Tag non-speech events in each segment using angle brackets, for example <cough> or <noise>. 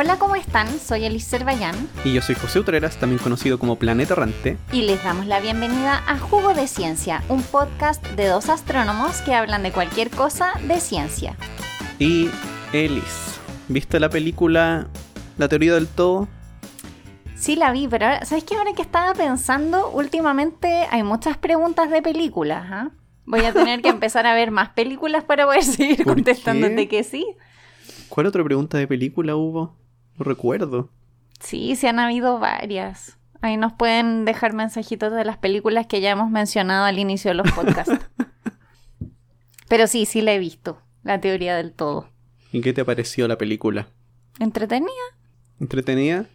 Hola, ¿cómo están? Soy Elise Cervallán Y yo soy José Utreras, también conocido como Planeta Errante. y les damos la bienvenida a Jugo de Ciencia, un podcast de dos astrónomos que hablan de cualquier cosa de ciencia. Y Elis, ¿viste la película La teoría del todo? Sí la vi, pero ahora, ¿sabes qué? Ahora que estaba pensando, últimamente hay muchas preguntas de películas, ¿ah? Voy a tener que <laughs> empezar a ver más películas para poder seguir ¿Por contestándote qué? que sí. ¿Cuál otra pregunta de película hubo? No recuerdo. Sí, sí han habido varias. Ahí nos pueden dejar mensajitos de las películas que ya hemos mencionado al inicio de los podcasts. <laughs> Pero sí, sí la he visto, la teoría del todo. ¿Y qué te pareció la película? ¿Entretenida? ¿Entretenida?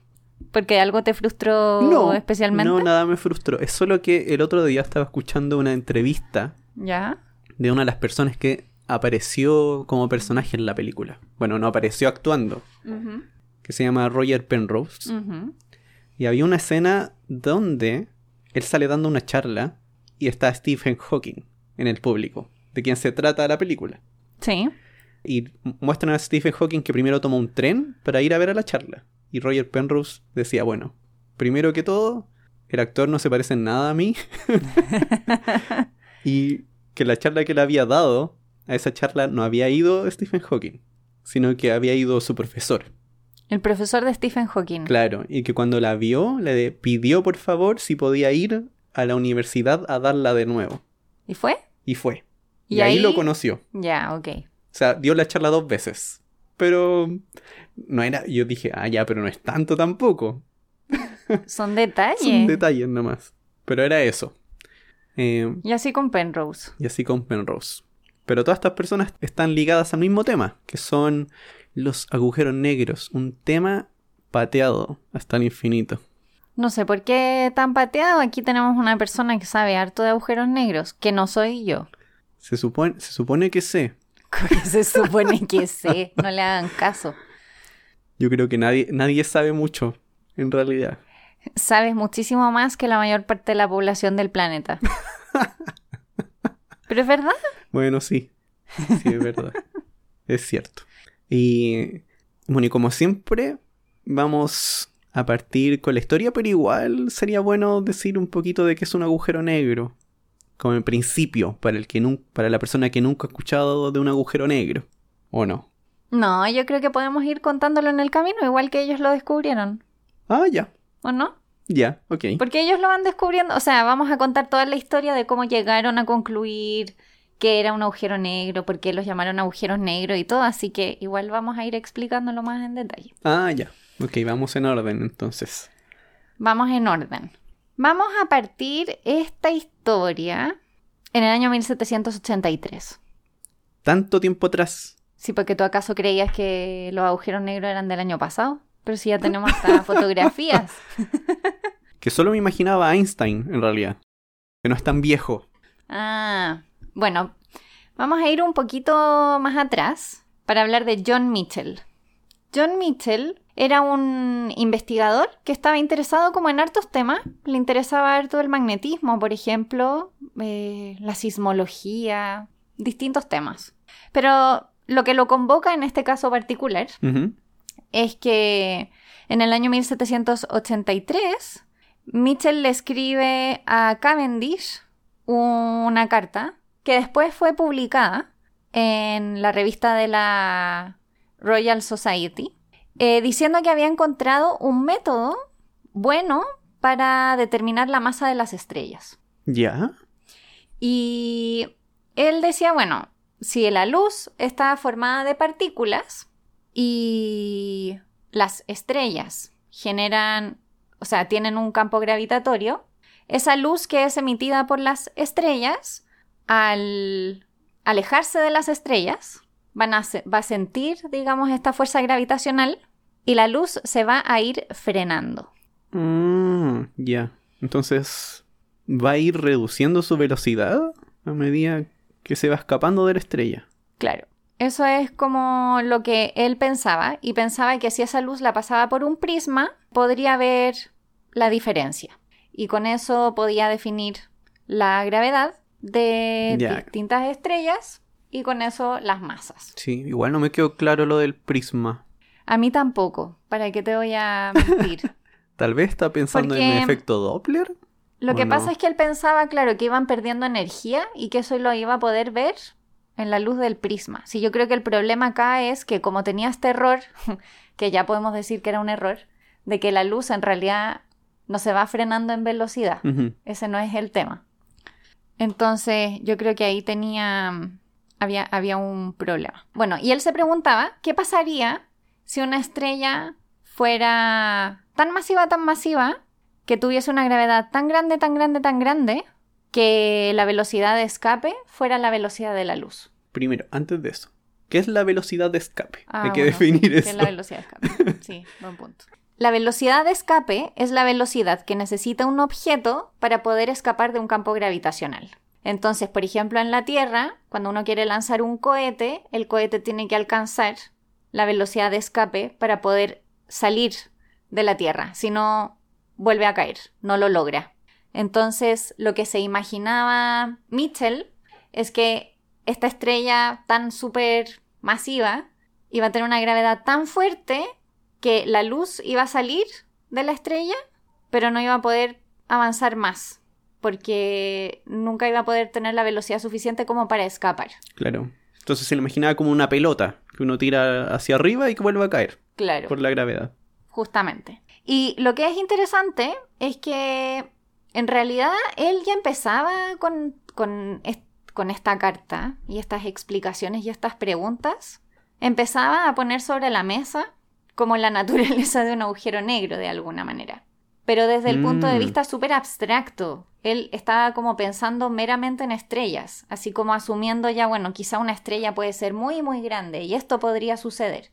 Porque algo te frustró especialmente. No, nada me frustró. Es solo que el otro día estaba escuchando una entrevista ¿Ya? de una de las personas que apareció como personaje en la película. Bueno, no apareció actuando, que se llama Roger Penrose. Y había una escena donde él sale dando una charla y está Stephen Hawking en el público, de quien se trata la película. Sí. Y muestran a Stephen Hawking que primero toma un tren para ir a ver a la charla. Y Roger Penrose decía, bueno, primero que todo, el actor no se parece en nada a mí. <laughs> <laughs> y que la charla que le había dado, a esa charla no había ido Stephen Hawking, sino que había ido su profesor. El profesor de Stephen Hawking. Claro, y que cuando la vio, le pidió por favor si podía ir a la universidad a darla de nuevo. ¿Y fue? Y fue. Y Y, ahí ahí- lo conoció. Ya, ok. O sea, dio la charla dos veces. Pero no era. Yo dije, ah, ya, pero no es tanto tampoco. <laughs> Son detalles. Son detalles nomás. Pero era eso. Eh, Y así con Penrose. y así con Penrose. Pero todas estas personas están ligadas al mismo tema, que son los agujeros negros. Un tema pateado hasta el infinito. No sé por qué tan pateado. Aquí tenemos una persona que sabe harto de agujeros negros, que no soy yo. Se supone, se supone que sé. <laughs> Se supone que sé. No le hagan caso. Yo creo que nadie, nadie sabe mucho, en realidad. Sabes muchísimo más que la mayor parte de la población del planeta. <laughs> Pero es verdad. Bueno, sí. Sí, es verdad. <laughs> es cierto. Y bueno, y como siempre, vamos a partir con la historia, pero igual sería bueno decir un poquito de qué es un agujero negro. Como en principio, para, el que nun- para la persona que nunca ha escuchado de un agujero negro. ¿O no? No, yo creo que podemos ir contándolo en el camino, igual que ellos lo descubrieron. Ah, ya. ¿O no? Ya, ok. Porque ellos lo van descubriendo. O sea, vamos a contar toda la historia de cómo llegaron a concluir que era un agujero negro, por qué los llamaron agujeros negros y todo. Así que igual vamos a ir explicándolo más en detalle. Ah, ya. Ok, vamos en orden entonces. Vamos en orden. Vamos a partir esta historia en el año 1783. Tanto tiempo atrás. Sí, porque tú acaso creías que los agujeros negros eran del año pasado. Pero si ya <laughs> tenemos hasta fotografías. <laughs> Que solo me imaginaba Einstein, en realidad. Que no es tan viejo. Ah, bueno, vamos a ir un poquito más atrás para hablar de John Mitchell. John Mitchell era un investigador que estaba interesado como en hartos temas. Le interesaba harto el magnetismo, por ejemplo, eh, la sismología, distintos temas. Pero lo que lo convoca en este caso particular es que en el año 1783 Mitchell le escribe a Cavendish una carta que después fue publicada en la revista de la Royal Society eh, diciendo que había encontrado un método bueno para determinar la masa de las estrellas. Ya. Y él decía, bueno, si la luz está formada de partículas y las estrellas generan, o sea, tienen un campo gravitatorio, esa luz que es emitida por las estrellas, al alejarse de las estrellas, van a se- va a sentir, digamos, esta fuerza gravitacional y la luz se va a ir frenando. Mm, ya. Entonces, ¿va a ir reduciendo su velocidad a medida que se va escapando de la estrella? Claro. Eso es como lo que él pensaba y pensaba que si esa luz la pasaba por un prisma, podría ver la diferencia. Y con eso podía definir la gravedad de distintas estrellas y con eso las masas. Sí, igual no me quedó claro lo del prisma. A mí tampoco, ¿para qué te voy a mentir? <laughs> Tal vez está pensando en el efecto Doppler. Lo ¿O que pasa es que él pensaba, claro, que iban perdiendo energía y que eso lo iba a poder ver en la luz del prisma. Sí, yo creo que el problema acá es que como tenía este error, <laughs> que ya podemos decir que era un error, de que la luz en realidad no se va frenando en velocidad. Ese no es el tema. Entonces, yo creo que ahí tenía. Había, había un problema. Bueno, y él se preguntaba: ¿qué pasaría si una estrella fuera tan masiva, tan masiva, que tuviese una gravedad tan grande, tan grande, tan grande, que la velocidad de escape fuera la velocidad de la luz? Primero, antes de eso, ¿qué es la velocidad de escape? Ah, Hay que bueno, sí, definir ¿qué eso. es la velocidad de escape? Sí, <laughs> buen punto. La velocidad de escape es la velocidad que necesita un objeto para poder escapar de un campo gravitacional. Entonces, por ejemplo, en la Tierra, cuando uno quiere lanzar un cohete, el cohete tiene que alcanzar la velocidad de escape para poder salir de la Tierra. Si no, vuelve a caer, no lo logra. Entonces, lo que se imaginaba Mitchell es que esta estrella tan súper masiva iba a tener una gravedad tan fuerte que la luz iba a salir de la estrella, pero no iba a poder avanzar más, porque nunca iba a poder tener la velocidad suficiente como para escapar. Claro. Entonces se lo imaginaba como una pelota que uno tira hacia arriba y que vuelve a caer Claro. por la gravedad. Justamente. Y lo que es interesante es que en realidad él ya empezaba con, con, est- con esta carta y estas explicaciones y estas preguntas. Empezaba a poner sobre la mesa como la naturaleza de un agujero negro de alguna manera. Pero desde el punto de Mm. vista súper abstracto. Él estaba como pensando meramente en estrellas, así como asumiendo ya, bueno, quizá una estrella puede ser muy, muy grande y esto podría suceder.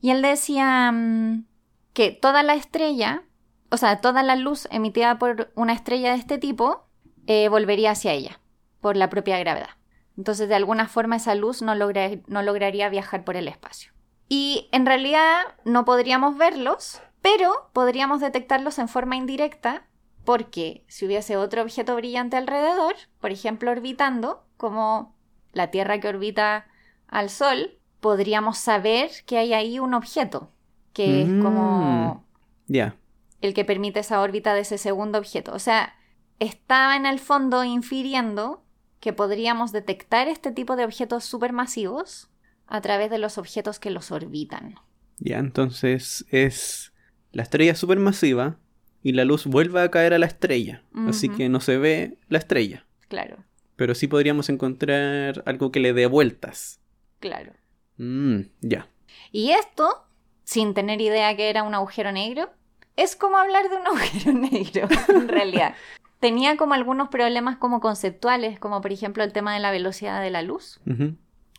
Y él decía mm, que toda la estrella, o sea, toda la luz emitida por una estrella de este tipo, eh, volvería hacia ella, por la propia gravedad. Entonces, de alguna forma, esa luz no, logra- no lograría viajar por el espacio. Y en realidad no podríamos verlos, pero podríamos detectarlos en forma indirecta, porque si hubiese otro objeto brillante alrededor, por ejemplo, orbitando, como la Tierra que orbita al Sol, podríamos saber que hay ahí un objeto, que es Mm. como Ya. el que permite esa órbita de ese segundo objeto. O sea, estaba en el fondo infiriendo que podríamos detectar este tipo de objetos supermasivos a través de los objetos que los orbitan. Ya, entonces es la estrella supermasiva y la luz vuelve a caer a la estrella. Así que no se ve la estrella. Claro, Pero sí podríamos encontrar algo que le dé vueltas. claro. Mm, ya. Y esto, sin tener idea que era un agujero negro, es como hablar de un <laughs> agujero negro, en <laughs> realidad. Tenía como algunos problemas como conceptuales, como por ejemplo el tema de la velocidad de la luz.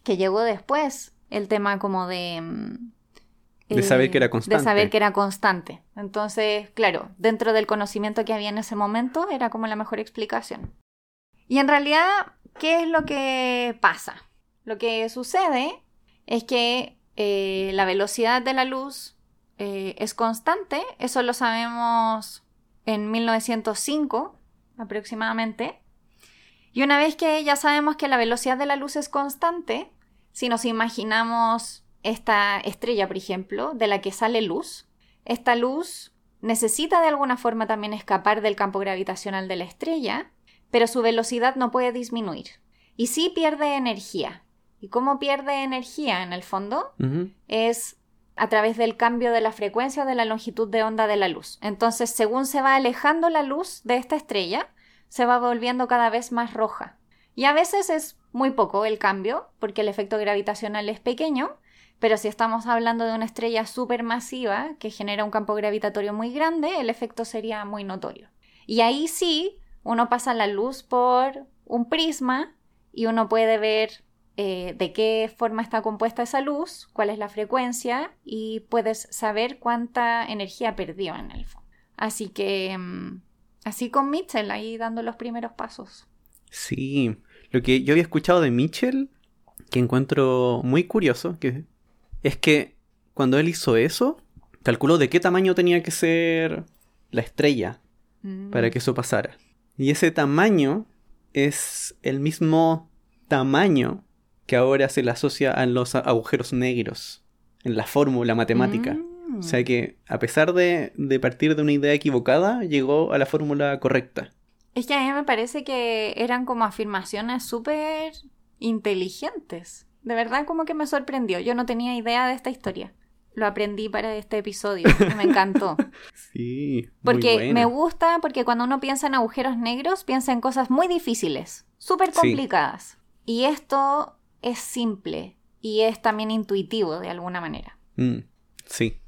Que llegó después, el tema como de... mm, De saber que era De constante. saber que era constante. Entonces, claro, dentro del conocimiento que había en ese momento, era como la mejor explicación. Y en realidad, ¿qué es lo que pasa? Lo que sucede es que eh, la velocidad de la luz eh, es constante, eso lo sabemos en 1905 aproximadamente. Y una vez que ya sabemos que la velocidad de la luz es constante, si nos imaginamos esta estrella, por ejemplo, de la que sale luz, esta luz necesita de alguna forma también escapar del campo gravitacional de la estrella, pero su velocidad no puede disminuir. Y sí pierde energía. ¿Y cómo pierde energía en el fondo? Es a través del cambio de la frecuencia o de la longitud de onda de la luz. Entonces, según se va alejando la luz de esta estrella, se va volviendo cada vez más roja. Y a veces es muy poco el cambio, porque el efecto gravitacional es pequeño, pero si estamos hablando de una estrella supermasiva que genera un campo gravitatorio muy grande, el efecto sería muy notorio. Y ahí sí, uno pasa la luz por un prisma y uno puede ver eh, de qué forma está compuesta esa luz, cuál es la frecuencia y puedes saber cuánta energía perdió en el fondo. Así que, mm, así con Mitchell ahí dando los primeros pasos. Sí. Lo que yo había escuchado de Mitchell, que encuentro muy curioso, que es que cuando él hizo eso, calculó de qué tamaño tenía que ser la estrella Mm, para que eso pasara. Y ese tamaño es el mismo tamaño que ahora se le asocia a los agujeros negros. en la fórmula matemática. Mm. O sea que, a pesar de, de partir de una idea equivocada, llegó a la fórmula correcta. Es que a mí me parece que eran como afirmaciones súper inteligentes. De verdad como que me sorprendió. Yo no tenía idea de esta historia. Lo aprendí para este episodio y me encantó. <laughs> Sí. Porque me gusta, porque cuando uno piensa en agujeros negros, piensa en cosas muy difíciles, súper Sí. complicadas. Y esto es simple y es también intuitivo de alguna manera. Mm, sí.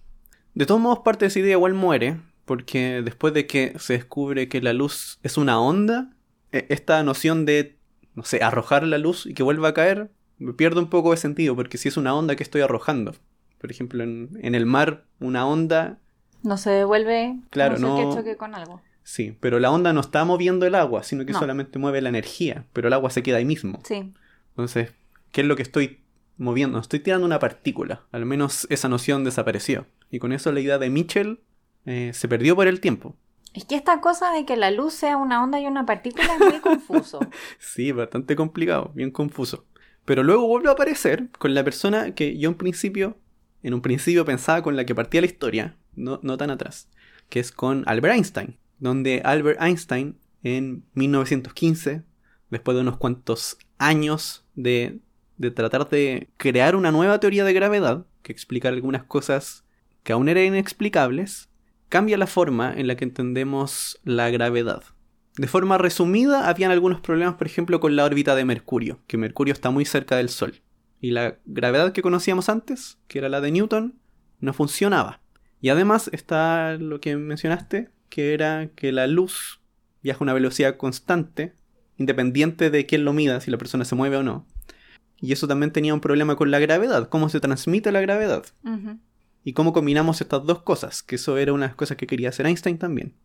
De todos modos, parte de esa idea igual muere, porque después de que se descubre que la luz es una onda, e- esta noción de, no sé, arrojar la luz y que vuelva a caer, pierde un poco de sentido, porque si es una onda que estoy arrojando. Por ejemplo, en, en el mar, una onda, No se devuelve Claro, no no- que choque con algo. sí, pero la onda no está moviendo el agua, sino que No. solamente mueve la energía, pero el agua se queda ahí mismo. Sí. Entonces, ¿qué es lo que estoy moviendo? Estoy tirando una partícula. Al menos esa noción desapareció. Y con eso la idea de Mitchell eh, se perdió por el tiempo. Es que esta cosa de que la luz sea una onda y una partícula es muy confuso. <laughs> Sí, bastante complicado, bien confuso. Pero luego vuelve a aparecer con la persona que yo en principio, en un principio pensaba con la que partía la historia, no, no tan atrás, que es con Albert Einstein, donde Albert Einstein en 1915, después de unos cuantos años de, de tratar de crear una nueva teoría de gravedad, que explica algunas cosas que aún eran inexplicables, cambia la forma en la que entendemos la gravedad. De forma resumida, habían algunos problemas, por ejemplo, con la órbita de Mercurio, que Mercurio está muy cerca del Sol. Y la gravedad que conocíamos antes, que era la de Newton, no funcionaba. Y además está lo que mencionaste, que era que la luz viaja a una velocidad constante, independiente de quién lo mida, si la persona se mueve o no. Y eso también tenía un problema con la gravedad, cómo se transmite la gravedad. Y cómo combinamos estas dos cosas, que eso era una de las cosas que quería hacer Einstein también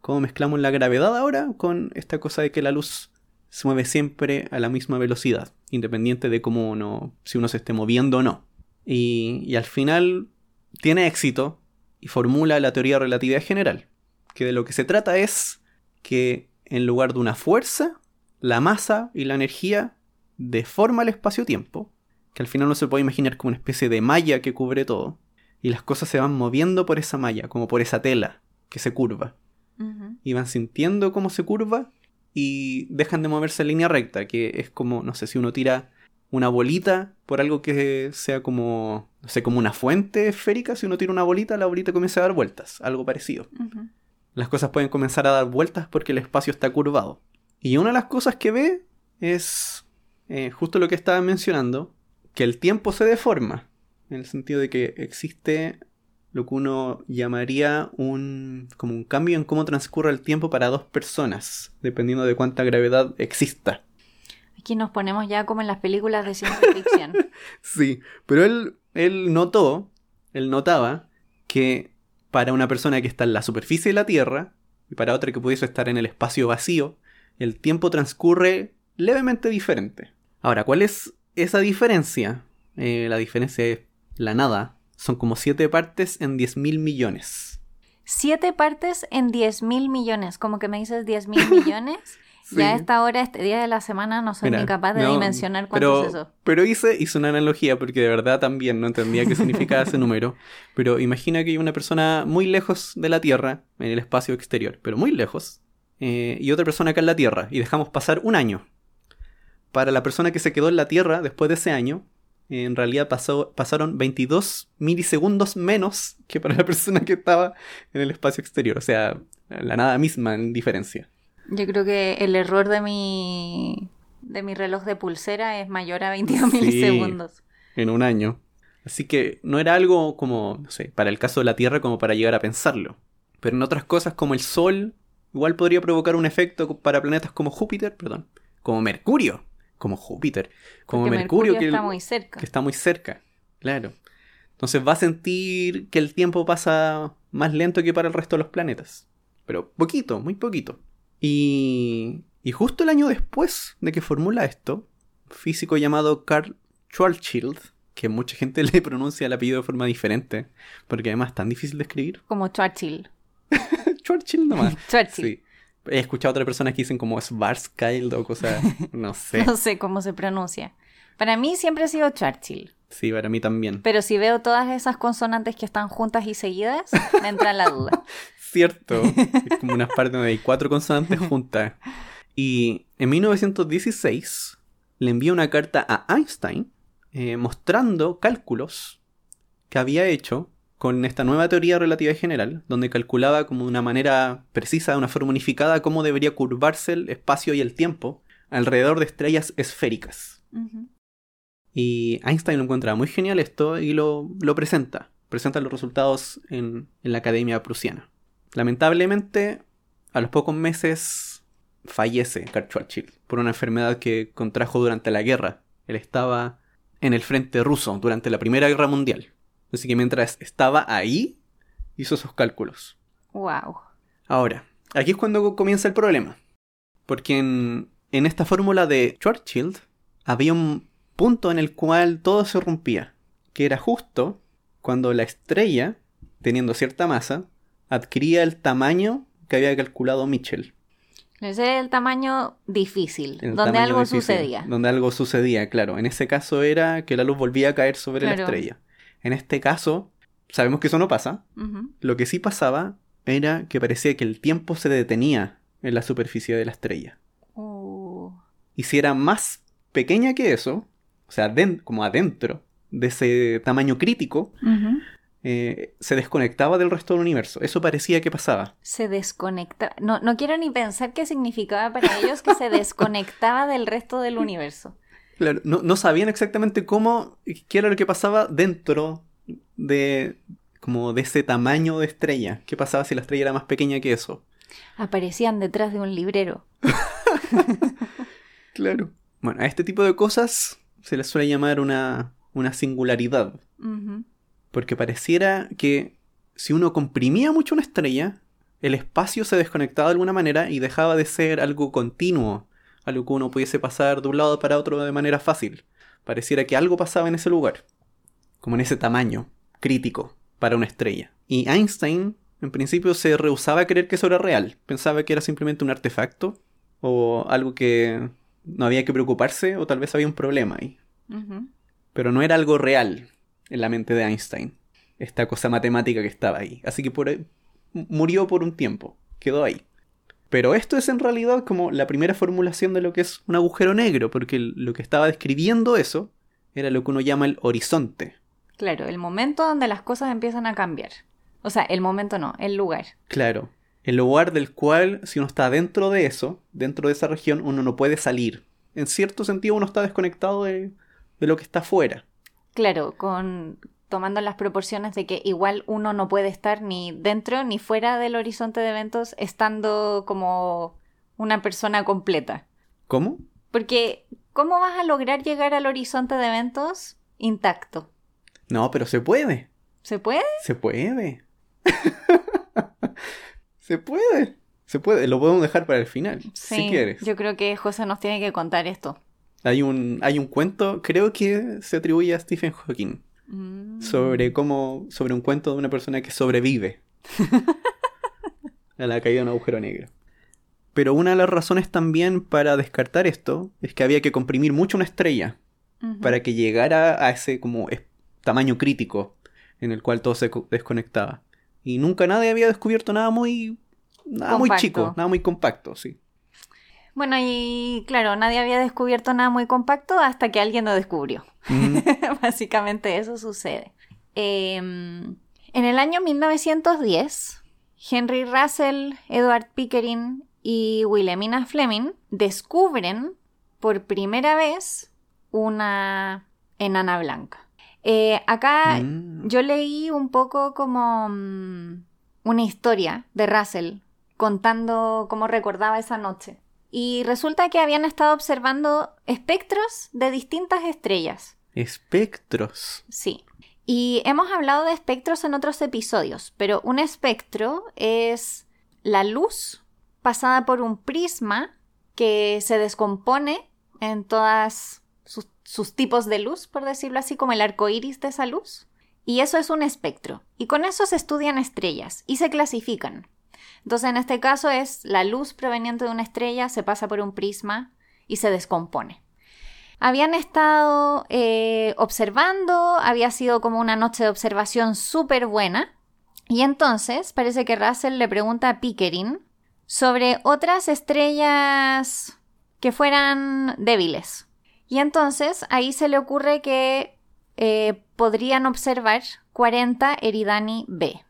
cómo mezclamos la gravedad ahora con esta cosa de que la luz se mueve siempre a la misma velocidad, independiente de cómo uno, si uno se esté moviendo o no. Y, y al final tiene éxito y formula la teoría de relatividad general, que de lo que se trata es que en lugar de una fuerza, la masa y la energía deforma el espacio-tiempo, que al final uno se puede imaginar como una especie de malla que cubre todo, y las cosas se van moviendo por esa malla, como por esa tela que se curva y van sintiendo cómo se curva y dejan de moverse en línea recta, que es como, no sé, si uno tira una bolita por algo que sea como, no sé, como una fuente esférica, si uno tira una bolita, la bolita comienza a dar vueltas, algo parecido. Las cosas pueden comenzar a dar vueltas porque el espacio está curvado. Y una de las cosas que ve es eh, justo lo que estaba mencionando, que el tiempo se deforma, en el sentido de que existe lo que uno llamaría un como un cambio en cómo transcurre el tiempo para dos personas, dependiendo de cuánta gravedad exista. Aquí nos ponemos ya como en las películas de ciencia ficción. <laughs> Sí, pero él, él notó, él notaba que para una persona que está en la superficie de la Tierra y para otra que pudiese estar en el espacio vacío, el tiempo transcurre levemente diferente. Ahora, ¿cuál es esa diferencia? Eh, la diferencia es la nada. Son como 7 partes en 10 mil millones. Siete partes en 10 mil millones. Como que me dices 10 mil <laughs> millones. Y a Sí. esta hora, este día de la semana, no soy Mira, ni capaz de no, dimensionar cuánto pero, es eso. Pero hice, hice una analogía porque de verdad también no entendía qué significaba <laughs> ese número. Pero imagina que hay una persona muy lejos de la Tierra, en el espacio exterior, pero muy lejos, eh, y otra persona acá en la Tierra, y dejamos pasar un año. Para la persona que se quedó en la Tierra después de ese año, en realidad pasó, pasaron 22 milisegundos menos que para la persona que estaba en el espacio exterior. O sea, la nada misma en diferencia. Yo creo que el error de mi, de mi reloj de pulsera es mayor a 22 Sí. milisegundos. en un año. Así que no era algo como, no sé, para el caso de la Tierra como para llegar a pensarlo. Pero en otras cosas como el Sol, igual podría provocar un efecto para planetas como Júpiter, perdón, como Mercurio, como Júpiter, como Porque Mercurio, Mercurio que, está muy cerca. que está muy cerca, claro. Entonces va a sentir que el tiempo pasa más lento que para el resto de los planetas. Pero poquito, muy poquito. Y, y justo el año después de que formula esto, un físico llamado Carl Schwarzschild, que mucha gente <laughs> le pronuncia el apellido de forma diferente, porque además es tan difícil de escribir. Como Churchill. <laughs> Schwarzschild nomás. <laughs> Churchill. Sí. He escuchado a otras personas que dicen como Schwarzschild o cosas, <laughs> no sé. No sé cómo se pronuncia. Para mí siempre ha sido Churchill. Sí, para mí también. Pero si veo todas esas consonantes que están juntas y seguidas, me entra la duda. <laughs> Cierto. es como una parte donde hay cuatro consonantes juntas. Y en 1916 le envía una carta a Einstein eh, mostrando cálculos que había hecho con esta nueva teoría de relatividad general, donde calculaba como de una manera precisa, de una forma unificada, cómo debería curvarse el espacio y el tiempo alrededor de estrellas esféricas. Y Einstein lo encuentra muy genial esto y lo, lo presenta. Presenta los resultados en, en la Academia Prusiana. Lamentablemente, a los pocos meses fallece Karl Schwarzschild por una enfermedad que contrajo durante la guerra. Él estaba en el frente ruso durante la Primera Guerra Mundial. Así que mientras estaba ahí, hizo esos cálculos. Wow. Ahora, aquí es cuando comienza el problema. Porque en, en esta fórmula de Schwarzschild había un punto en el cual todo se rompía. Que era justo cuando la estrella, teniendo cierta masa, adquiría el tamaño que había calculado Mitchell. Ese es el tamaño difícil, donde algo sucedía. Donde algo sucedía, claro. En ese caso era que la luz volvía a caer sobre la estrella. En este caso, sabemos que eso no pasa. Lo que sí pasaba era que parecía que el tiempo se detenía en la superficie de la estrella. Oh. Y si era más pequeña que eso, o sea, como adentro de ese tamaño crítico, eh, se desconectaba del resto del universo. Eso parecía que pasaba. Se desconecta. No, no quiero ni pensar qué significaba para ellos que se <laughs> desconectaba del resto del universo. Claro, no, sabían exactamente cómo, qué era lo que pasaba dentro de, como de ese tamaño de estrella. ¿Qué pasaba si la estrella era más pequeña que eso? Aparecían detrás de un librero. <laughs> claro. Bueno, a este tipo de cosas se les suele llamar una, una singularidad. Porque pareciera que si uno comprimía mucho una estrella, el espacio se desconectaba de alguna manera y dejaba de ser algo continuo algo que uno pudiese pasar de un lado para otro de manera fácil. Pareciera que algo pasaba en ese lugar, como en ese tamaño crítico para una estrella. Y Einstein, en principio, se rehusaba a creer que eso era real. Pensaba que era simplemente un artefacto o algo que no había que preocuparse o tal vez había un problema ahí. Pero no era algo real en la mente de Einstein, esta cosa matemática que estaba ahí. Así que por, murió por un tiempo, quedó ahí. Pero esto es en realidad como la primera formulación de lo que es un agujero negro, porque lo que estaba describiendo eso era lo que uno llama el horizonte. Claro, el momento donde las cosas empiezan a cambiar. O sea, el momento no, el lugar. Claro, el lugar del cual si uno está dentro de eso, dentro de esa región, uno no puede salir. En cierto sentido uno está desconectado de, de lo que está afuera. Claro, con, tomando las proporciones de que igual uno no puede estar ni dentro ni fuera del horizonte de eventos estando como una persona completa. ¿Cómo? Porque, ¿cómo vas a lograr llegar al horizonte de eventos intacto? No, pero se puede. ¿Se puede? Se puede. <laughs> se puede. Se puede. Lo podemos dejar para el final, si quieres. Yo creo que José nos tiene que contar esto. Hay un, hay un cuento, creo que se atribuye a Stephen Hawking, sobre mm. cómo, sobre un cuento de una persona que sobrevive <laughs> a la caída de un agujero negro. Pero una de las razones también para descartar esto es que había que comprimir mucho una estrella para que llegara a ese como tamaño crítico en el cual todo se desconectaba. Y nunca nadie había descubierto nada muy nada muy chico, nada muy compacto, sí. Bueno, y claro, nadie había descubierto nada muy compacto hasta que alguien lo descubrió. <laughs> Básicamente eso sucede. Em, en el año 1910, Henry Russell, Edward Pickering y Wilhelmina Fleming descubren por primera vez una enana blanca. Eh, acá mm. yo leí un poco como mm, una historia de Russell contando cómo recordaba esa noche. Y resulta que habían estado observando espectros de distintas estrellas. Espectros. Sí. Y hemos hablado de espectros en otros episodios, pero un espectro es la luz pasada por un prisma que se descompone en todas sus, tipos de luz, por decirlo así, como el arco iris de esa luz. Y eso es un espectro. Y con eso se estudian estrellas y se clasifican. Entonces, en este caso es la luz proveniente de una estrella se pasa por un prisma y se descompone. Habían estado eh, observando, había sido como una noche de observación súper buena. Y entonces parece que Russell le pregunta a Pickering sobre otras estrellas que fueran débiles. Y entonces ahí se le ocurre que eh, podrían observar 40 Eridani B.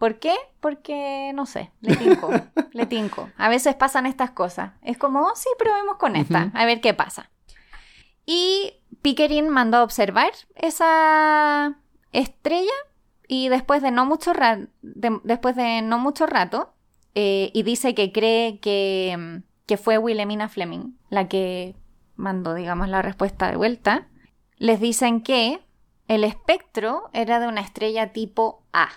¿Por qué? Porque, no sé, le tinco, <laughs> le tinco. A veces pasan estas cosas. Es como, oh, sí, probemos con esta, a ver qué pasa. Y Pickering mandó a observar esa estrella y después de no mucho, después de no mucho rato, eh, y dice que cree que, que fue Wilhelmina Fleming la que mandó, digamos, la respuesta de vuelta, les dicen que el espectro era de una estrella tipo A.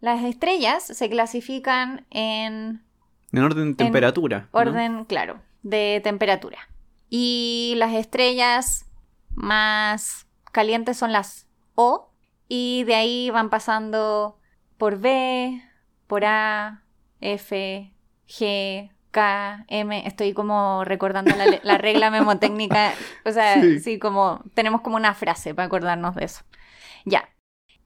Las estrellas se clasifican en... En orden de temperatura. orden, claro, de temperatura. Y las estrellas más calientes son las O, y de ahí van pasando por B, por A, F, G, K, M. Estoy como recordando la, regla memotécnica. O sea, <laughs> sí. como tenemos como una frase para acordarnos de eso. Ya.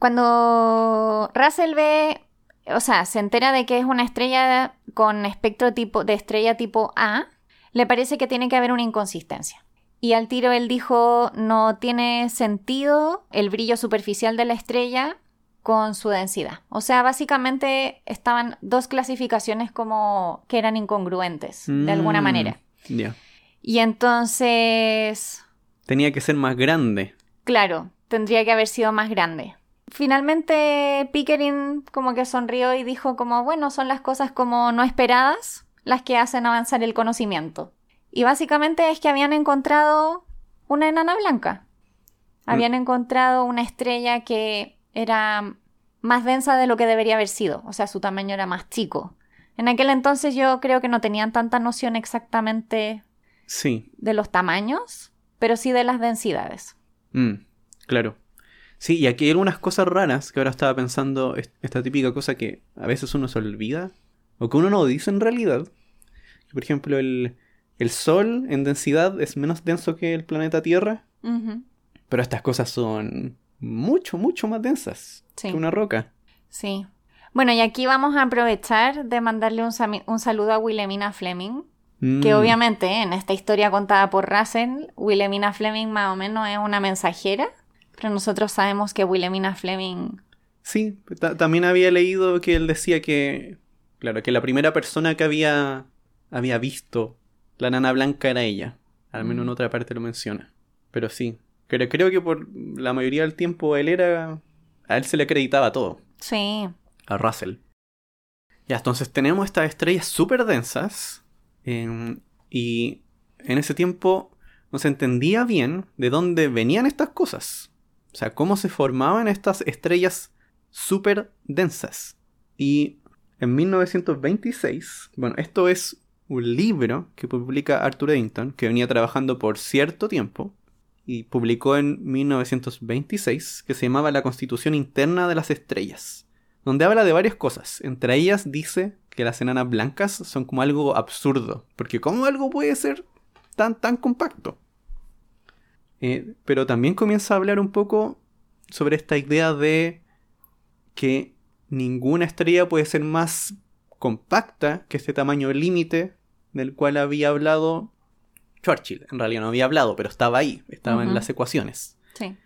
Cuando Russell ve, o sea, se entera de que es una estrella con espectro tipo de estrella tipo A, le parece que tiene que haber una inconsistencia. Y al tiro él dijo, no tiene sentido el brillo superficial de la estrella con su densidad. O sea, básicamente estaban dos clasificaciones como que eran incongruentes, de alguna Mm, manera. Ya. Y entonces, Tenía que ser más grande. claro, tendría que haber sido más grande. Finalmente, Pickering como que sonrió y dijo como, bueno, son las cosas como no esperadas las que hacen avanzar el conocimiento. Y básicamente es que habían encontrado una enana blanca. Habían encontrado una estrella que era más densa de lo que debería haber sido, o sea, su tamaño era más chico. En aquel entonces yo creo que no tenían tanta noción exactamente Sí. de los tamaños, pero sí de las densidades. Mm, claro. Sí, y aquí hay algunas cosas raras que ahora estaba pensando, est- esta típica cosa que a veces uno se olvida, o que uno no dice en realidad. Por ejemplo, el, el Sol en densidad es menos denso que el planeta Tierra, pero estas cosas son mucho, mucho más densas Sí. que una roca. Sí. Bueno, y aquí vamos a aprovechar de mandarle un saludo a Wilhelmina Fleming, que Mm, obviamente en esta historia contada por Russell, Wilhelmina Fleming más o menos es una mensajera, pero nosotros sabemos que Wilhelmina Fleming... Sí, ta- también había leído que él decía que, claro, que la primera persona que había, había visto la nana blanca era ella. Al menos en Mm. otra parte lo menciona. Pero sí, creo, creo que por la mayoría del tiempo él era... A él se le acreditaba todo, Sí, a Russell. Ya, entonces tenemos estas estrellas súper densas. em, y en ese tiempo no se entendía bien de dónde venían estas cosas. O sea, cómo se formaban estas estrellas súper densas. Y en 1926, bueno, esto es un libro que publica Arthur Eddington, que venía trabajando por cierto tiempo, y publicó en 1926, que se llamaba La Constitución Interna de las Estrellas, donde habla de varias cosas. Entre ellas dice que las enanas blancas son como algo absurdo, porque ¿cómo algo puede ser tan, tan compacto? Eh, pero también comienza a hablar un poco sobre esta idea de que ninguna estrella puede ser más compacta que este tamaño límite del cual había hablado Churchill. En realidad no había hablado, pero estaba ahí, estaba en las ecuaciones. sí.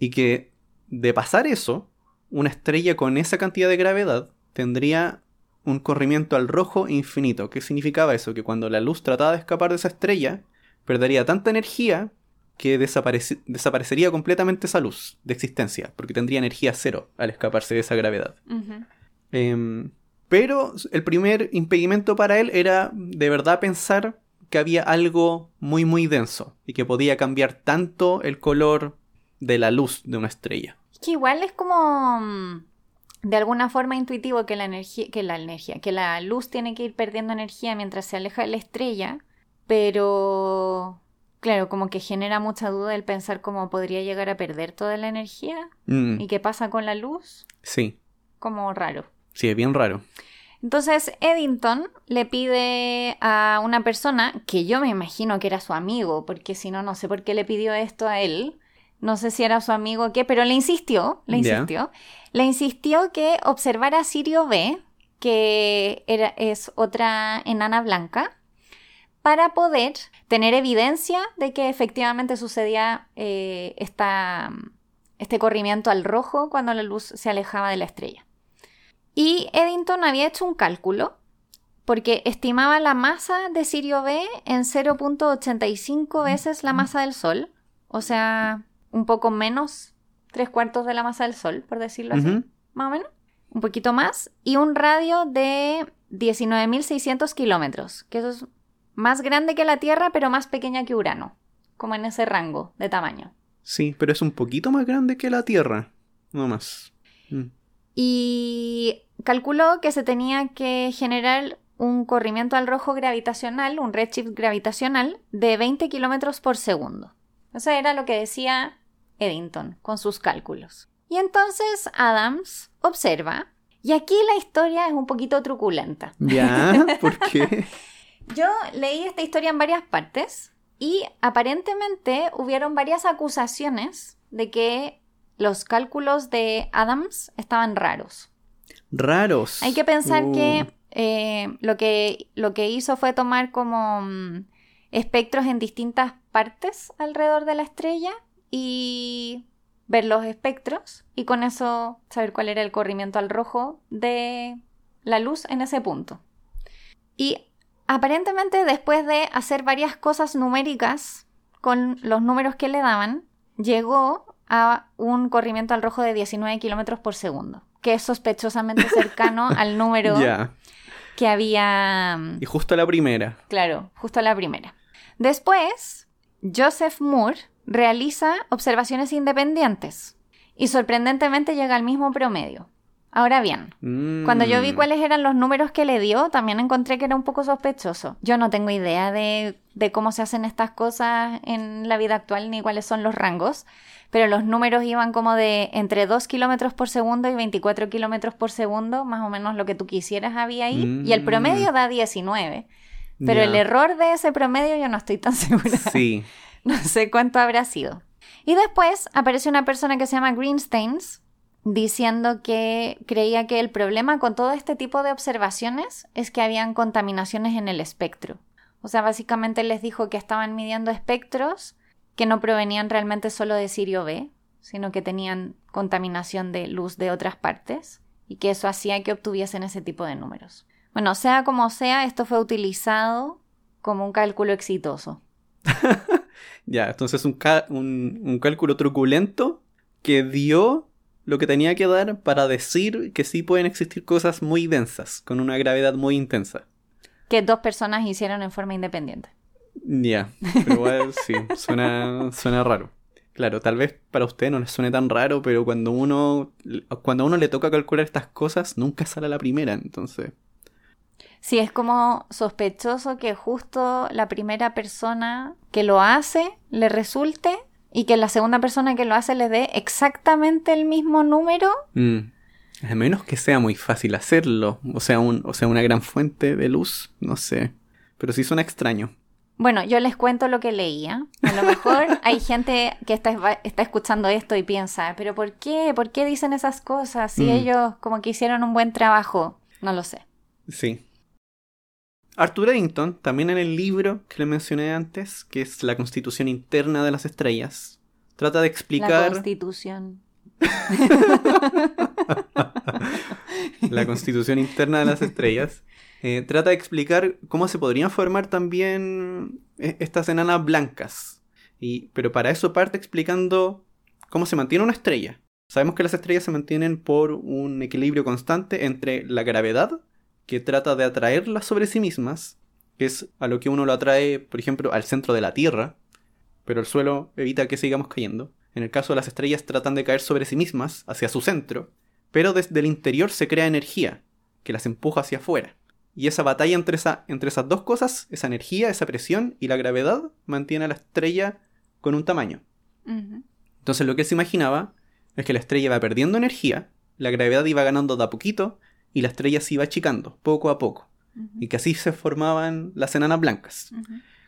Y que de pasar eso, una estrella con esa cantidad de gravedad tendría un corrimiento al rojo infinito. ¿Qué significaba eso? Que cuando la luz trataba de escapar de esa estrella, perdería tanta energía que desaparece- desaparecería completamente esa luz de existencia, porque tendría energía cero al escaparse de esa gravedad. Em, pero el primer impedimento para él era de verdad pensar que había algo muy muy denso y que podía cambiar tanto el color de la luz de una estrella. Es que igual es como mm, de alguna forma intuitivo que la energía, que la energía, que la luz tiene que ir perdiendo energía mientras se aleja de la estrella, pero claro, como que genera mucha duda el pensar cómo podría llegar a perder toda la energía Mm, y qué pasa con la luz, sí, como raro. sí, es bien raro. Entonces Eddington le pide a una persona, que yo me imagino que era su amigo, porque si no, no sé por qué le pidió esto a él. No sé si era su amigo o qué, pero le insistió, le insistió. Le insistió que observara Sirio B, que era, es otra enana blanca, para poder tener evidencia de que efectivamente sucedía eh, esta, este corrimiento al rojo cuando la luz se alejaba de la estrella. Y Eddington había hecho un cálculo porque estimaba la masa de Sirio B en 0.85 veces la masa del Sol, o sea, un poco menos, tres cuartos de la masa del Sol, por decirlo así, más o menos, un poquito más, y un radio de 19.600 kilómetros, que eso es más grande que la Tierra, pero más pequeña que Urano, como en ese rango de tamaño. Sí, pero es un poquito más grande que la Tierra. No más. Mm. y calculó que se tenía que generar un corrimiento al rojo gravitacional, un redshift gravitacional, de 20 kilómetros por segundo. Eso era lo que decía Eddington con sus cálculos. Y entonces Adams observa, y aquí la historia es un poquito truculenta. ¿Ya? ¿Por qué? <laughs> Yo leí esta historia en varias partes y aparentemente hubieron varias acusaciones de que los cálculos de Adams estaban raros. Raros. Hay que pensar Uh, que, eh, lo que lo que hizo fue tomar como mm, espectros en distintas partes alrededor de la estrella y ver los espectros y con eso saber cuál era el corrimiento al rojo de la luz en ese punto. Y aparentemente después de hacer varias cosas numéricas con los números que le daban, llegó a un corrimiento al rojo de 19 kilómetros por segundo, que es sospechosamente <laughs> cercano al número que había, mm, Y justo la primera. claro, justo a la primera. Después, Joseph Moore realiza observaciones independientes y sorprendentemente llega al mismo promedio. Ahora bien, cuando yo vi Mm. cuáles eran los números que le dio, también encontré que era un poco sospechoso. Yo no tengo idea de, de cómo se hacen estas cosas en la vida actual ni cuáles son los rangos, pero los números iban como de entre 2 kilómetros por segundo y 24 kilómetros por segundo, más o menos lo que tú quisieras había ahí, y el Mm. promedio da 19. Pero el error de ese promedio yo no estoy tan <laughs> segura. Sí. No sé cuánto habrá sido. Y después aparece una persona que se llama Greensteins diciendo que creía que el problema con todo este tipo de observaciones es que habían contaminaciones en el espectro. O sea, básicamente les dijo que estaban midiendo espectros que no provenían realmente solo de Sirio B, sino que tenían contaminación de luz de otras partes y que eso hacía que obtuviesen ese tipo de números. Bueno, sea como sea, esto fue utilizado como un cálculo exitoso. <laughs> Ya, entonces un, un cálculo truculento que dio lo que tenía que dar para decir que sí pueden existir cosas muy densas, con una gravedad muy intensa. que dos personas hicieron en forma independiente. Ya, pero igual <laughs> sí, suena, suena raro. Claro, tal vez para usted no le suene tan raro, pero cuando uno, cuando a uno le toca calcular estas cosas, nunca sale a la primera, entonces... Sí, es como sospechoso que justo la primera persona que lo hace le resulte y que la segunda persona que lo hace le dé exactamente el mismo número. mm, a menos que sea muy fácil hacerlo, o sea, un, o sea, una gran fuente de luz, no sé. Pero sí suena extraño. Bueno, yo les cuento lo que leía. A lo mejor <laughs> hay gente que está, está escuchando esto y piensa, pero ¿por qué? ¿Por qué dicen esas cosas? Si Mm. ellos como que hicieron un buen trabajo. No lo sé. Sí. Arthur Eddington, también en el libro que le mencioné antes, que es La Constitución Interna de las Estrellas, trata de La explicar constitución. <laughs> la Constitución Interna de las Estrellas, eh, trata de explicar cómo se podrían formar también eh, estas enanas blancas. Y, pero para eso parte explicando cómo se mantiene una estrella. Sabemos que las estrellas se mantienen por un equilibrio constante entre la gravedad, que trata de atraerlas sobre sí mismas, que es a lo que uno lo atrae, por ejemplo, al centro de la Tierra, pero el suelo evita que sigamos cayendo. En el caso de las estrellas tratan de caer sobre sí mismas, hacia su centro, pero desde el interior se crea energía, que las empuja hacia afuera. Y esa batalla entre, esa, entre esas dos cosas, esa energía, esa presión y la gravedad, mantiene a la estrella con un tamaño. Entonces lo que se imaginaba es que la estrella iba perdiendo energía, la gravedad iba ganando de a poquito, y la estrella se iba achicando, poco a poco. Y que así se formaban las enanas blancas.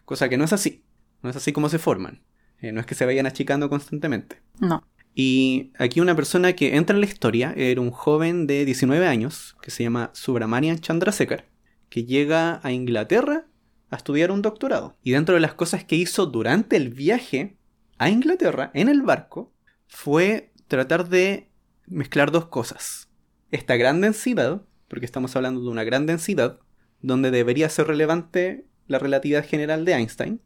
Cosa que no es así. No es así como se forman. Eh, no es que se vayan achicando constantemente. No. Y aquí una persona que entra en la historia era un joven de 19 años que se llama Subramanian Chandrasekhar, que llega a Inglaterra a estudiar un doctorado. Y dentro de las cosas que hizo durante el viaje a Inglaterra, en el barco, fue tratar de mezclar dos cosas. Esta gran densidad, porque estamos hablando de una gran densidad, donde debería ser relevante la relatividad general de Einstein,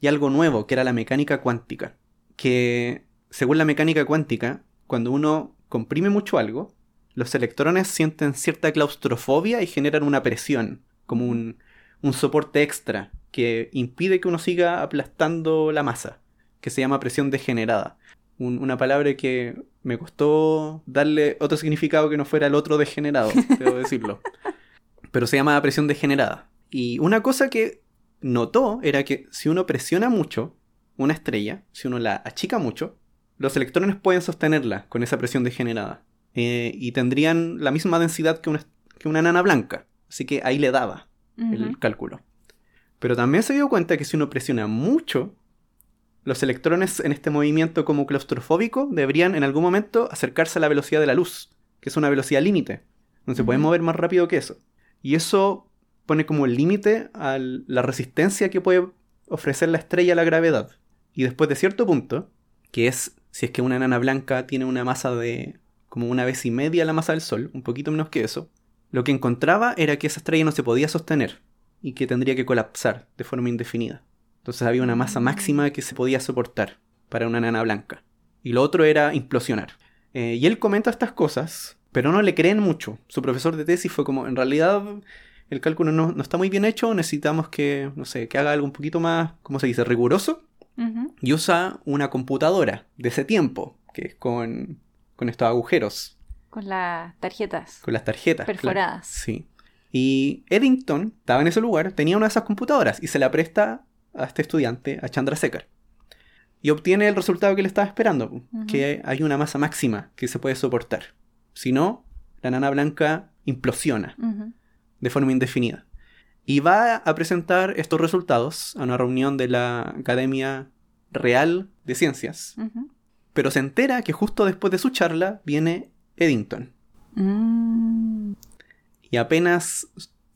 y algo nuevo, que era la mecánica cuántica, que según la mecánica cuántica, cuando uno comprime mucho algo, los electrones sienten cierta claustrofobia y generan una presión, como un, un soporte extra que impide que uno siga aplastando la masa, que se llama presión degenerada. una palabra que me costó darle otro significado que no fuera el otro degenerado, <laughs> debo decirlo. Pero se llama presión degenerada. Y una cosa que notó era que si uno presiona mucho una estrella, si uno la achica mucho, los electrones pueden sostenerla con esa presión degenerada. Eh, y tendrían la misma densidad que una, que una nana blanca. Así que ahí le daba el cálculo. Pero también se dio cuenta que si uno presiona mucho, los electrones en este movimiento como claustrofóbico deberían en algún momento acercarse a la velocidad de la luz, que es una velocidad límite. No se pueden mover más rápido que eso. Y eso pone como el límite a la resistencia que puede ofrecer la estrella a la gravedad. Y después de cierto punto, que es si es que una enana blanca tiene una masa de como una vez y media la masa del Sol, un poquito menos que eso, lo que encontraba era que esa estrella no se podía sostener y que tendría que colapsar de forma indefinida. Entonces había una masa máxima que se podía soportar para una enana blanca. Y lo otro era implosionar. Eh, y él comenta estas cosas, pero no le creen mucho. Su profesor de tesis fue como, en realidad el cálculo no, está muy bien hecho, necesitamos que, no sé, que haga algo un poquito más, ¿cómo se dice?, riguroso. Y usa una computadora de ese tiempo, que es con, con estos agujeros. Con las tarjetas. Con las tarjetas. Perforadas. Sí. Y Eddington estaba en ese lugar, tenía una de esas computadoras y se la presta a este estudiante, a Chandrasekhar. Y obtiene el resultado que le estaba esperando, que hay una masa máxima que se puede soportar. Si no, la nana blanca implosiona de forma indefinida. Y va a presentar estos resultados a una reunión de la Academia Real de Ciencias. Pero se entera que justo después de su charla viene Eddington. Mm. Y apenas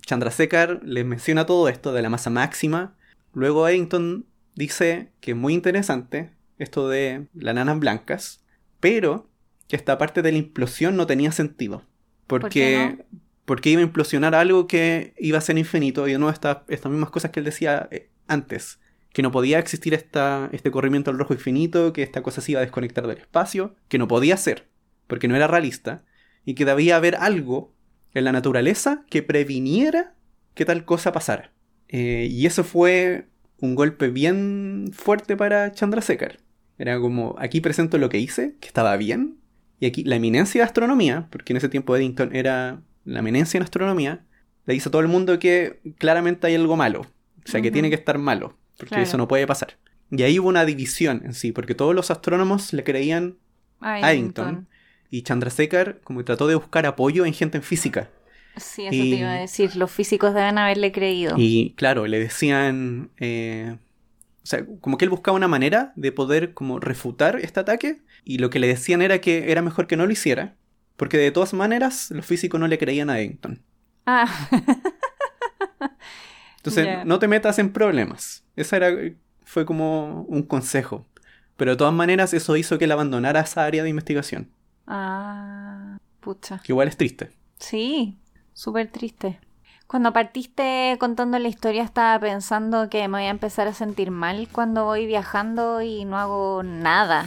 Chandrasekhar les menciona todo esto de la masa máxima, luego Eddington dice que es muy interesante esto de las nanas blancas, pero que esta parte de la implosión no tenía sentido. Porque, porque iba a implosionar algo que iba a ser infinito y de nuevo estas, estas mismas cosas que él decía eh, antes, que no podía existir esta, este corrimiento al rojo infinito, que esta cosa se iba a desconectar del espacio, que no podía ser, porque no era realista, y que debía haber algo en la naturaleza que previniera que tal cosa pasara. Eh, y eso fue un golpe bien fuerte para Chandrasekhar. Era como, aquí presento lo que hice, que estaba bien, y aquí la eminencia de astronomía, porque en ese tiempo Eddington era la eminencia en astronomía, le dice a todo el mundo que claramente hay algo malo. O sea, que tiene que estar malo, porque eso no puede pasar. Y ahí hubo una división en sí, porque todos los astrónomos le creían a Eddington. Y Chandrasekhar como trató de buscar apoyo en gente en física. Sí, eso te iba a decir. Los físicos deben haberle creído. Y claro, le decían... Eh, o sea, como que él buscaba una manera de poder como refutar este ataque y lo que le decían era que era mejor que no lo hiciera porque de todas maneras, los físicos no le creían a Eddington. Ah. <laughs> Entonces, no te metas en problemas. Esa era, fue como un consejo. Pero de todas maneras, eso hizo que él abandonara esa área de investigación. Ah, pucha. Que igual es triste. Sí, súper triste. Cuando partiste contando la historia estaba pensando que me voy a empezar a sentir mal cuando voy viajando y no hago nada.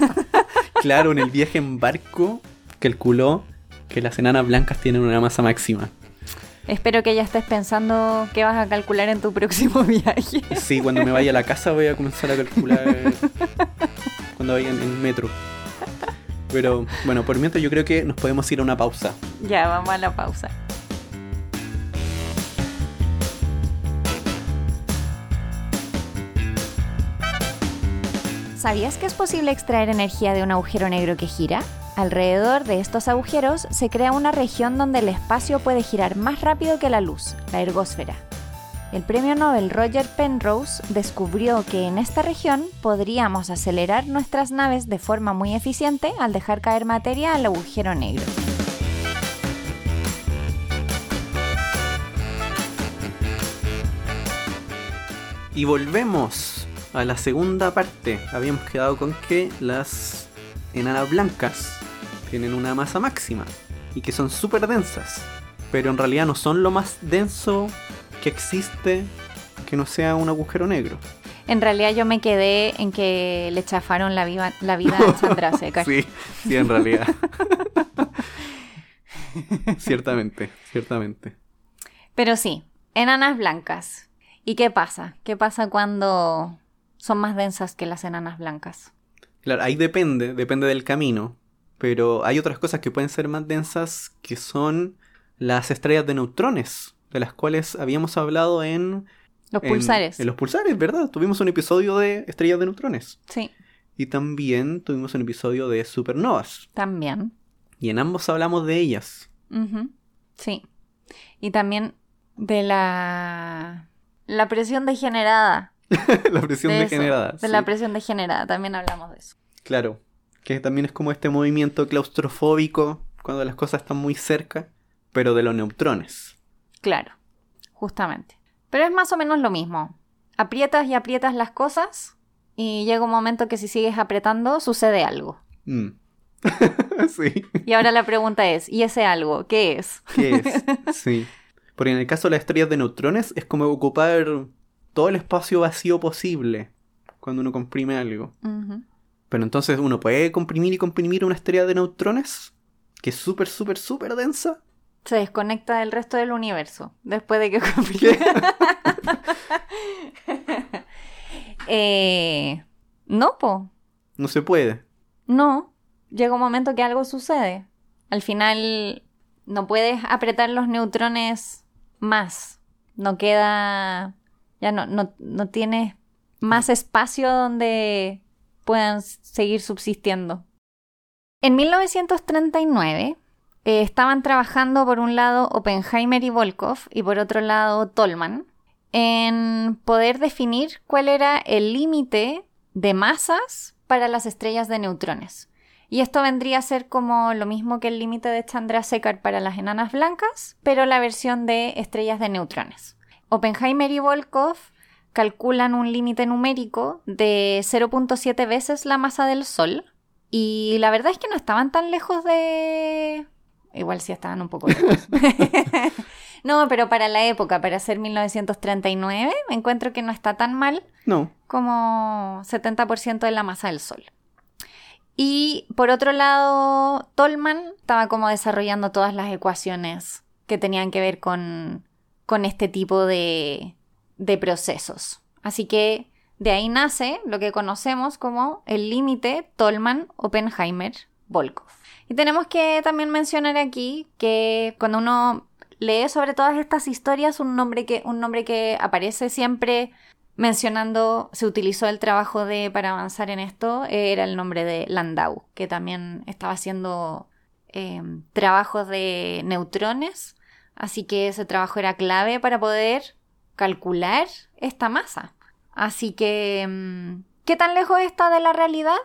<laughs> claro, en el viaje en barco calculó que las enanas blancas tienen una masa máxima. Espero que ya estés pensando qué vas a calcular en tu próximo <laughs> viaje. Sí, cuando me vaya a la casa voy a comenzar a calcular <laughs> cuando vaya en el metro. Pero bueno, por mientras yo creo que nos podemos ir a una pausa. Ya, vamos a la pausa. ¿Sabías que es posible extraer energía de un agujero negro que gira? Alrededor de estos agujeros se crea una región donde el espacio puede girar más rápido que la luz, la ergósfera. El premio Nobel Roger Penrose descubrió que en esta región podríamos acelerar nuestras naves de forma muy eficiente al dejar caer materia al agujero negro. Y volvemos a la segunda parte. Habíamos quedado con que las enanas blancas tienen una masa máxima y que son súper densas. Pero en realidad no son lo más denso que existe que no sea un agujero negro. En realidad yo me quedé en que le chafaron la, vida la vida a <laughs> Sandra Seca. sí, sí, en realidad. <laughs> ciertamente, ciertamente. Pero sí, enanas blancas. ¿Y qué pasa? ¿Qué pasa cuando son más densas que las enanas blancas? Claro, ahí depende, depende del camino. Pero hay otras cosas que pueden ser más densas que son las estrellas de neutrones de las cuales habíamos hablado en... Los pulsares. En los pulsares, ¿verdad? Tuvimos un episodio de estrellas de neutrones. Sí. Y también tuvimos un episodio de supernovas. También. Y en ambos hablamos de ellas. Sí. Y también de la... La presión degenerada. <laughs> la presión degenerada. De la presión degenerada, también hablamos de eso. Claro. Que también es como este movimiento claustrofóbico cuando las cosas están muy cerca, pero de los neutrones. Claro, justamente. Pero es más o menos lo mismo. Aprietas y aprietas las cosas y llega un momento que si sigues apretando sucede algo. Mm. <laughs> sí. Y ahora la pregunta es, ¿y ese algo qué es? ¿Qué es? <laughs> Sí. Porque en el caso de las estrellas de neutrones es como ocupar todo el espacio vacío posible cuando uno comprime algo. Pero entonces uno puede comprimir y comprimir una estrella de neutrones que es súper, súper, súper densa se desconecta del resto del universo después de que <laughs> <laughs> eh, no, po. No se puede. No. Llega un momento que algo sucede. Al final no puedes apretar los neutrones más. No queda. Ya no, no, no tienes más espacio donde puedan seguir subsistiendo. En 1939 eh, estaban trabajando por un lado Oppenheimer y Volkov y por otro lado Tolman en poder definir cuál era el límite de masas para las estrellas de neutrones. Y esto vendría a ser como lo mismo que el límite de Chandrasekhar para las enanas blancas, pero la versión de estrellas de neutrones. Oppenheimer y Volkov calculan un límite numérico de 0.7 veces la masa del Sol. Y la verdad es que no estaban tan lejos de, Igual sí estaban un poco lejos. <laughs> no, pero para la época, para ser 1939, me encuentro que no está tan mal. No. Como 70% de la masa del Sol. Y por otro lado, Tolman estaba como desarrollando todas las ecuaciones que tenían que ver con, con este tipo de, de procesos. Así que de ahí nace lo que conocemos como el límite Tolman-Oppenheimer-Volkov. Y tenemos que también mencionar aquí que cuando uno lee sobre todas estas historias, un nombre que, un nombre que aparece siempre mencionando, se utilizó el trabajo de para avanzar en esto, era el nombre de Landau, que también estaba haciendo em, trabajos de neutrones, así que ese trabajo era clave para poder calcular esta masa. Así que, em, ¿qué tan lejos está de la realidad?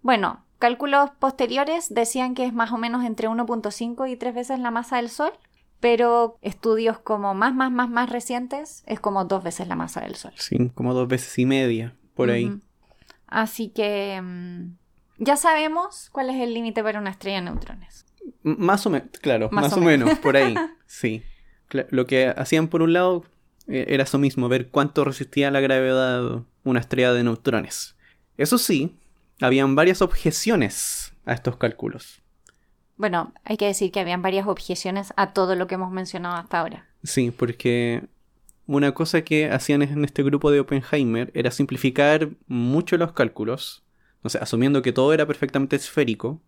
Bueno, Cálculos posteriores decían que es más o menos entre 1.5 y 3 veces la masa del Sol, pero estudios como más, más, más, más recientes es como dos veces la masa del Sol. Sí, como dos veces y media, por ahí. Así que mm, ya sabemos cuál es el límite para una estrella de neutrones. más o menos, claro, más, o, menos. por ahí, <laughs> sí. Lo que hacían por un lado eh, era eso mismo, ver cuánto resistía la gravedad una estrella de neutrones. Eso sí, habían varias objeciones a estos cálculos. Bueno, hay que decir que habían varias objeciones a todo lo que hemos mencionado hasta ahora. Sí, porque una cosa que hacían en este grupo de Oppenheimer era simplificar mucho los cálculos, o sea, asumiendo que todo era perfectamente esférico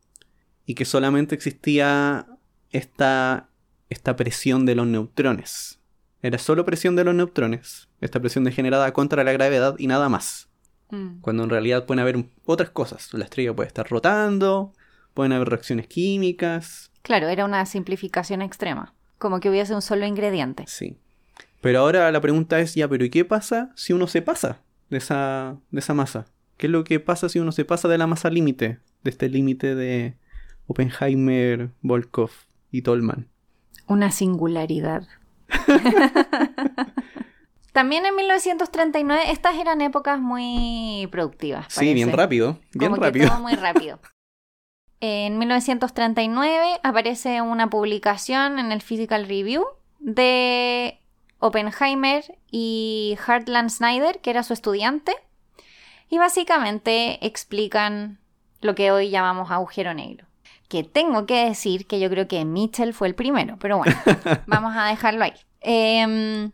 y que solamente existía esta, esta presión de los neutrones. Era solo presión de los neutrones, esta presión degenerada contra la gravedad y nada más. Mm. Cuando en realidad pueden haber otras cosas. La estrella puede estar rotando, pueden haber reacciones químicas. Claro, era una simplificación extrema. Como que hubiese un solo ingrediente. Sí. Pero ahora la pregunta es, ya, pero ¿y qué pasa si uno se pasa de esa, de esa masa? ¿Qué es lo que pasa si uno se pasa de la masa límite? De este límite de Oppenheimer, Volkov y Tolman. Una singularidad. <laughs> También en 1939, estas eran épocas muy productivas. Sí, bien rápido, bien Como que rápido. todo muy <laughs> rápido. En 1939 aparece una publicación en el Physical Review de Oppenheimer y Hartland Snyder, que era su estudiante, y básicamente explican lo que hoy llamamos agujero negro. Que tengo que decir que yo creo que Mitchell fue el primero, pero bueno, <laughs> vamos a dejarlo ahí. Em,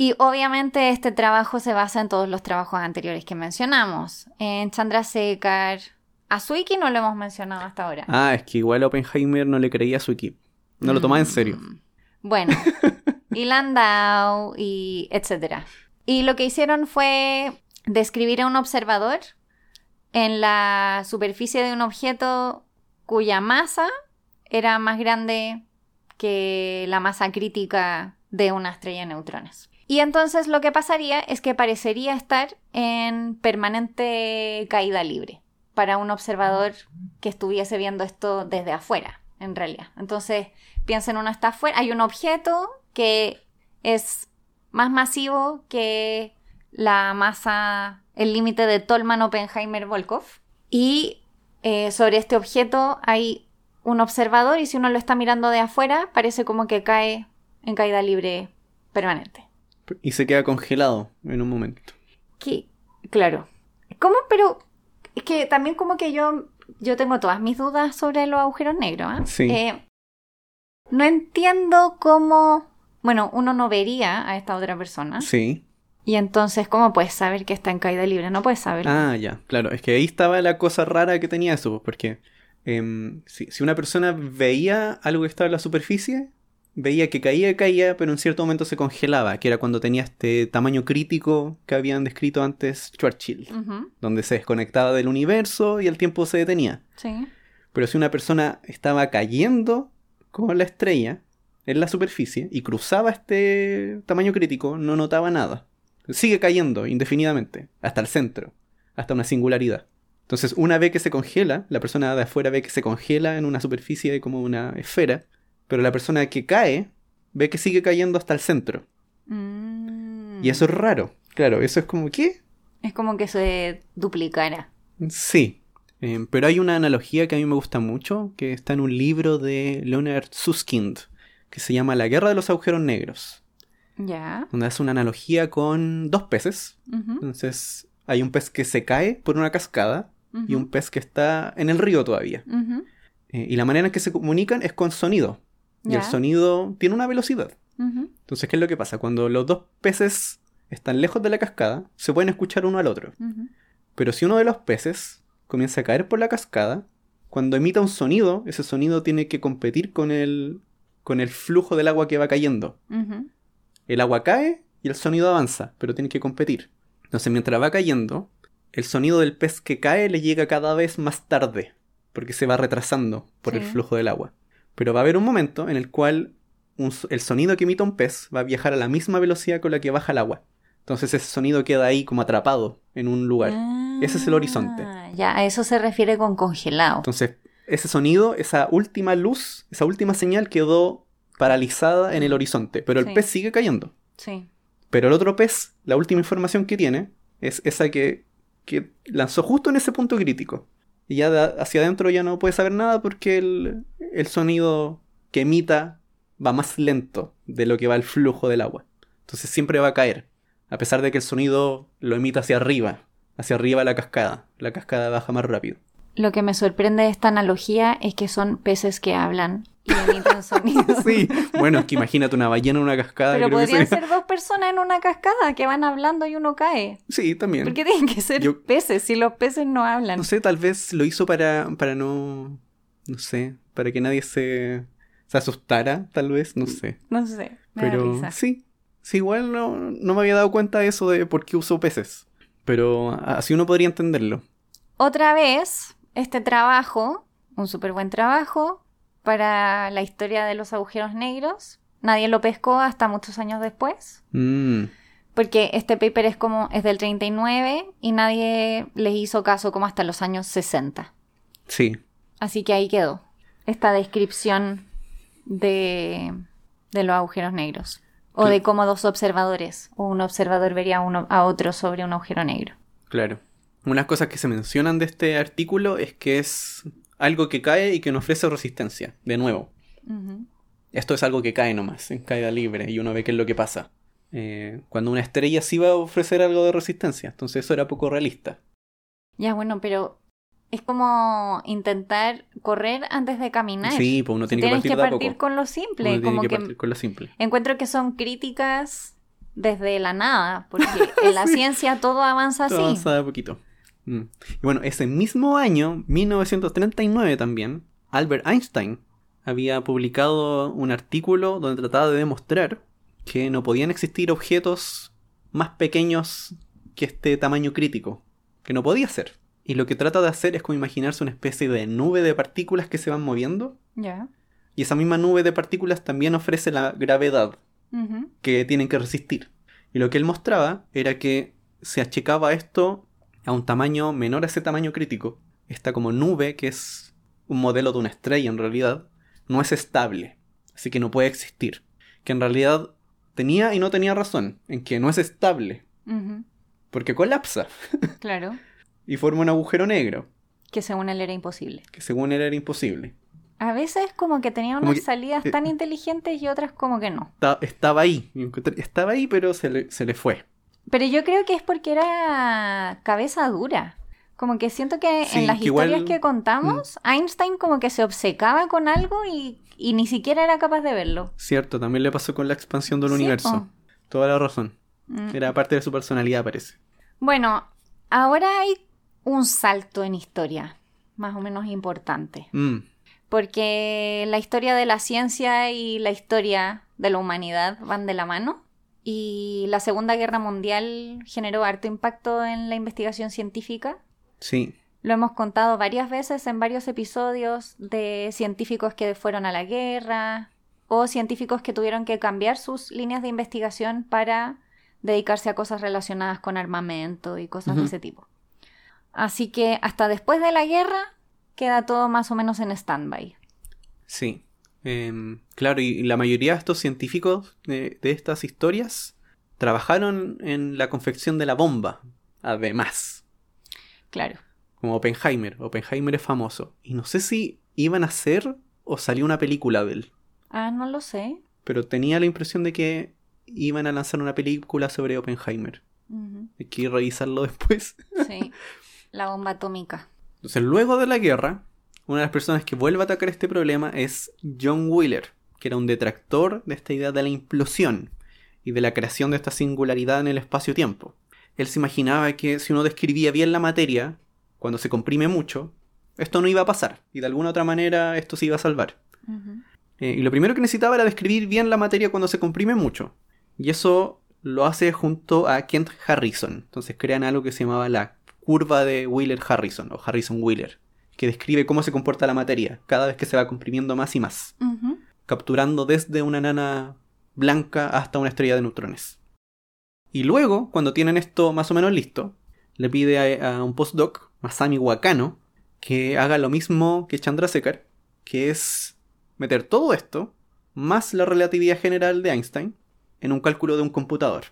y obviamente este trabajo se basa en todos los trabajos anteriores que mencionamos. En Chandrasekhar. A Suiki no lo hemos mencionado hasta ahora. Ah, es que igual Oppenheimer no le creía a su equipo. No lo tomaba en serio. Mm, Bueno, <laughs> y Landau y etcétera. Y lo que hicieron fue describir a un observador en la superficie de un objeto cuya masa era más grande que la masa crítica de una estrella de neutrones. Y entonces lo que pasaría es que parecería estar en permanente caída libre para un observador que estuviese viendo esto desde afuera, en realidad. Entonces, piensen, uno está afuera, hay un objeto que es más masivo que la masa, el límite de Tolman, Oppenheimer, Volkov. Y eh, sobre este objeto hay un observador y si uno lo está mirando de afuera, parece como que cae en caída libre permanente. Y se queda congelado en un momento. Que, claro. ¿Cómo? Pero es que también como que yo, yo tengo todas mis dudas sobre los agujeros negros. ¿ah? Sí. Eh, no entiendo cómo... Bueno, uno no vería a esta otra persona. Sí. Y entonces, ¿cómo puedes saber que está en caída libre? No puedes saber. Ah, ya, claro. Es que ahí estaba la cosa rara que tenía eso, porque em, si, si una persona veía algo que estaba en la superficie, veía que caía, caía, pero en cierto momento se congelaba, que era cuando tenía este tamaño crítico que habían descrito antes Churchill, donde se desconectaba del universo y el tiempo se detenía. Sí. Pero si una persona estaba cayendo con la estrella en la superficie y cruzaba este tamaño crítico, no notaba nada. Sigue cayendo indefinidamente, hasta el centro, hasta una singularidad. Entonces, una vez que se congela, la persona de afuera ve que se congela en una superficie como una esfera, pero la persona que cae ve que sigue cayendo hasta el centro. Mm. Y eso es raro. Claro, eso es como, ¿qué? Es como que se duplicara. Sí, eh, pero hay una analogía que a mí me gusta mucho, que está en un libro de Leonard Susskind, que se llama La Guerra de los Agujeros Negros, Ya. donde hace una analogía con dos peces. Entonces, hay un pez que se cae por una cascada y un pez que está en el río todavía. Eh, y la manera en que se comunican es con sonido. Y el sonido tiene una velocidad. Entonces, ¿qué es lo que pasa? Cuando los dos peces están lejos de la cascada, se pueden escuchar uno al otro. Pero si uno de los peces comienza a caer por la cascada, cuando emita un sonido, ese sonido tiene que competir con el, con el flujo del agua que va cayendo. El agua cae y el sonido avanza, pero tiene que competir. Entonces, mientras va cayendo, el sonido del pez que cae le llega cada vez más tarde, porque se va retrasando por el flujo del agua. Pero va a haber un momento en el cual un el sonido que emite un pez va a viajar a la misma velocidad con la que baja el agua. Entonces ese sonido queda ahí como atrapado en un lugar. Ese es el horizonte. Ah, Ya, a eso se refiere con congelado. Entonces, ese sonido, esa última luz, esa última señal quedó paralizada en el horizonte, pero el Sí. pez sigue cayendo. Sí. Pero el otro pez, la última información que tiene, es esa que, que lanzó justo en ese punto crítico. Y ya hacia adentro ya no puede saber nada porque el, el sonido que emita va más lento de lo que va el flujo del agua. Entonces siempre va a caer, a pesar de que el sonido lo emita hacia arriba, hacia arriba la cascada. La cascada baja más rápido. Lo que me sorprende de esta analogía es que son peces que hablan y emiten sonidos. <laughs> Sí, bueno, es que imagínate una ballena en una cascada. Pero podrían ser dos personas en una cascada que van hablando y uno cae. Sí, también. ¿Por qué tienen que ser Yo- peces si los peces no hablan? No sé, tal vez lo hizo para, para no. No sé, para que nadie se, se asustara, tal vez, no sé. No sé, me da Pero risa. sí, sí, igual no, no me había dado cuenta de eso de por qué usó peces. Pero así uno podría entenderlo. Otra vez, este trabajo un súper buen trabajo para la historia de los agujeros negros. Nadie lo pescó hasta muchos años después. Mm, Porque este paper es como es del 39 y nadie les hizo caso como hasta los años 60. sí, Así que ahí quedó esta descripción de, de los agujeros negros. O de cómo dos observadores o un observador vería a uno, a otro sobre un agujero negro. claro. Unas cosas que se mencionan de este artículo es que es algo que cae y que no ofrece resistencia. De nuevo, esto es algo que cae nomás, en caída libre, y uno ve qué es lo que pasa. Eh, cuando una estrella sí va a ofrecer algo de resistencia, entonces eso era poco realista. Ya, bueno, pero es como intentar correr antes de caminar. Sí, pues uno tiene que partir que con lo Uno simple, tiene como que que partir con lo simple. encuentro que son críticas desde la nada, porque <laughs> en la ciencia todo avanza así. Todo avanza de poquito. Mm. Y bueno, ese mismo año, 1939 también, Albert Einstein había publicado un artículo donde trataba de demostrar que no podían existir objetos más pequeños que este tamaño crítico. Que no podía ser. Y lo que trata de hacer es como imaginarse una especie de nube de partículas que se van moviendo. Ya. Y esa misma nube de partículas también ofrece la gravedad que tienen que resistir. Y lo que él mostraba era que se achicaba esto a un tamaño menor a ese tamaño crítico. Esta como nube, que es un modelo de una estrella en realidad, no es estable. Así que no puede existir. Que en realidad tenía y no tenía razón en que no es estable. Porque colapsa <laughs> Claro. y forma un agujero negro, Que según él era imposible. que según él era imposible. A veces como que tenía unas que- salidas eh, tan inteligentes y otras como que no. Ta- Estaba ahí, estaba ahí, pero se le, se le fue. Pero yo creo que es porque era cabeza dura. Como que siento que Sí, en las que igual- mm. historias que contamos, Einstein como que se obcecaba con algo y, y ni siquiera era capaz de verlo. Cierto, también le pasó con la expansión del Sí, universo. Toda la razón. Mm. Era parte de su personalidad, parece. Bueno, ahora hay un salto en historia, más o menos importante. Mm, Porque la historia de la ciencia y la historia de la humanidad van de la mano. Y la Segunda Guerra Mundial generó harto impacto en la investigación científica. sí, Lo hemos contado varias veces en varios episodios de científicos que fueron a la guerra o científicos que tuvieron que cambiar sus líneas de investigación para dedicarse a cosas relacionadas con armamento y cosas de ese tipo. Así que hasta después de la guerra queda todo más o menos en stand-by. sí. Em, claro, y la mayoría de estos científicos de, de estas historias trabajaron en la confección de la bomba, además. Claro. Como Oppenheimer. Oppenheimer es famoso. Y no sé si iban a hacer o salió una película de él. Ah, no lo sé. Pero tenía la impresión de que iban a lanzar una película sobre Oppenheimer. Ujú. Hay que revisarlo <laughs> después. Sí. La bomba atómica. Entonces, luego de la guerra, una de las personas que vuelve a atacar este problema es John Wheeler, que era un detractor de esta idea de la implosión y de la creación de esta singularidad en el espacio-tiempo. Él se imaginaba que si uno describía bien la materia, cuando se comprime mucho, esto no iba a pasar, y de alguna otra manera esto se iba a salvar. Eh, y lo primero que necesitaba era describir bien la materia cuando se comprime mucho. Y eso lo hace junto a Kent Harrison. Entonces crean algo que se llamaba la curva de Wheeler-Harrison o Harrison-Wheeler, que describe cómo se comporta la materia cada vez que se va comprimiendo más y más, capturando desde una nana blanca hasta una estrella de neutrones. Y luego, cuando tienen esto más o menos listo, le pide a, a un postdoc, Masami Wakano, que haga lo mismo que Chandrasekhar, que es meter todo esto, más la relatividad general de Einstein, en un cálculo de un computador,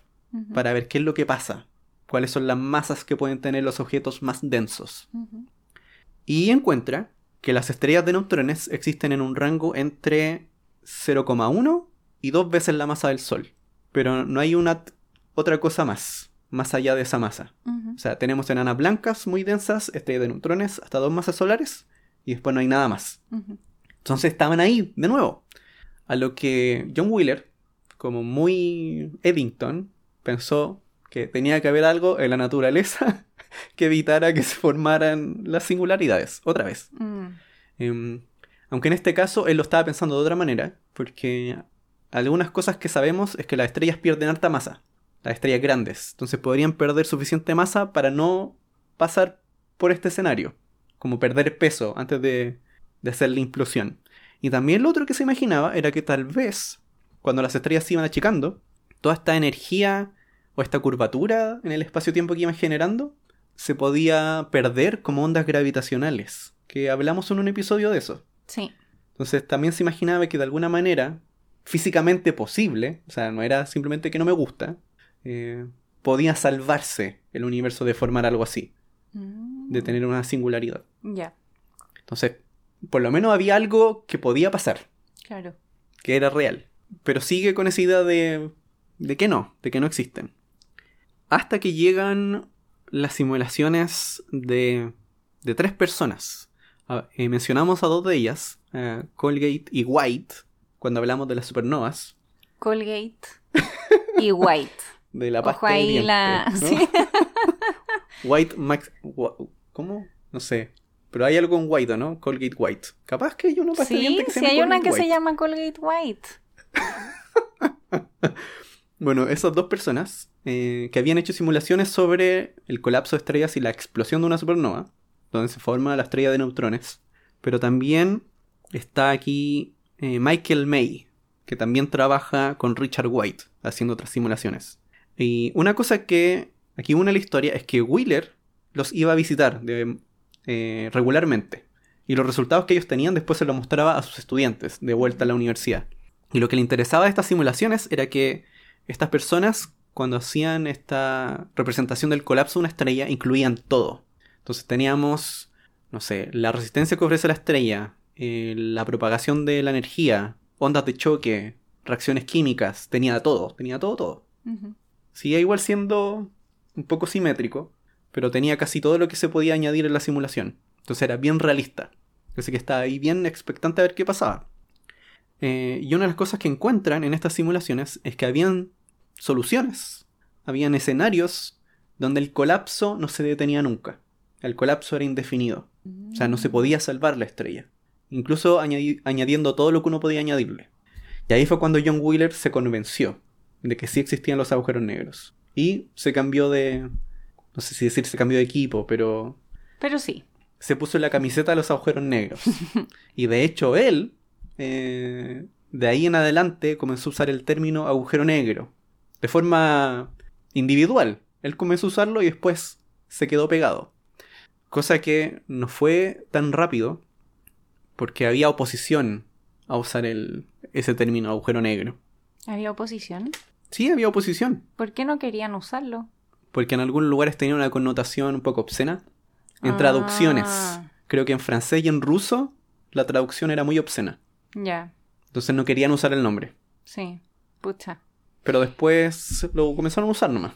para ver qué es lo que pasa, cuáles son las masas que pueden tener los objetos más densos. Y encuentra que las estrellas de neutrones existen en un rango entre 0,1 y dos veces la masa del Sol. Pero no hay una otra cosa más, más allá de esa masa. O sea, tenemos enanas blancas muy densas, estrellas de neutrones, hasta dos masas solares, y después no hay nada más. Entonces estaban ahí, de nuevo. A lo que John Wheeler, como muy Eddington, pensó que tenía que haber algo en la naturaleza <laughs> que evitara que se formaran las singularidades, otra vez. Mm. Em, aunque en este caso él lo estaba pensando de otra manera, porque algunas cosas que sabemos es que las estrellas pierden alta masa, las estrellas grandes, entonces podrían perder suficiente masa para no pasar por este escenario, como perder peso antes de, de hacer la implosión. Y también lo otro que se imaginaba era que tal vez, cuando las estrellas se iban achicando, toda esta energía o esta curvatura en el espacio-tiempo que iban generando se podía perder como ondas gravitacionales, que hablamos en un episodio de eso. Sí. Entonces también se imaginaba que de alguna manera, físicamente posible, o sea, no era simplemente que no me gusta, eh, podía salvarse el universo de formar algo así, Mm, de tener una singularidad. Ya, Entonces, por lo menos había algo que podía pasar, claro. que era real. Pero sigue con esa idea de, de que no, de que no existen. Hasta que llegan las simulaciones de, de tres personas. Eh, mencionamos a dos de ellas, eh, Colgate y White, cuando hablamos de las supernovas, Colgate y White. <laughs> de la pasta Ojo ahí la... ¿no? <laughs> sí. White Max... ¿Cómo? No sé. Pero hay algo en White, ¿no? Colgate White. Capaz que hay una pasta de Sí, que se sí llama hay una que se llama Colgate White. <laughs> Bueno, esas dos personas eh, que habían hecho simulaciones sobre el colapso de estrellas y la explosión de una supernova, donde se forma la estrella de neutrones. Pero también está aquí eh, Michael May, que también trabaja con Richard White haciendo otras simulaciones. Y una cosa que aquí une la historia es que Wheeler los iba a visitar eh, regularmente. Y los resultados que ellos tenían después se los mostraba a sus estudiantes de vuelta a la universidad. Y lo que le interesaba de estas simulaciones era que estas personas, cuando hacían esta representación del colapso de una estrella, incluían todo. Entonces teníamos, no sé, la resistencia que ofrece la estrella, eh, la propagación de la energía, ondas de choque, reacciones químicas, tenía todo, tenía todo, todo. Seguía igual siendo un poco simétrico, pero tenía casi todo lo que se podía añadir en la simulación. Entonces era bien realista. Así que estaba ahí bien expectante a ver qué pasaba. Eh, y una de las cosas que encuentran en estas simulaciones es que habían soluciones. Habían escenarios donde el colapso no se detenía nunca. El colapso era indefinido. O sea, no se podía salvar la estrella. Incluso añadi- añadiendo todo lo que uno podía añadirle. Y ahí fue cuando John Wheeler se convenció de que sí existían los agujeros negros. Y se cambió de... No sé si decir se cambió de equipo, pero Pero sí. se puso en la camiseta de los agujeros negros. <laughs> y de hecho él, eh, de ahí en adelante, comenzó a usar el término agujero negro. De forma individual. Él comenzó a usarlo y después se quedó pegado. Cosa que no fue tan rápido porque había oposición a usar el, ese término agujero negro. Había oposición. Sí, había oposición. ¿Por qué no querían usarlo? Porque en algunos lugares tenía una connotación un poco obscena. En Ah. traducciones. Creo que en francés y en ruso la traducción era muy obscena. Ya, Entonces no querían usar el nombre. sí. Pucha. Pero después lo comenzaron a usar nomás.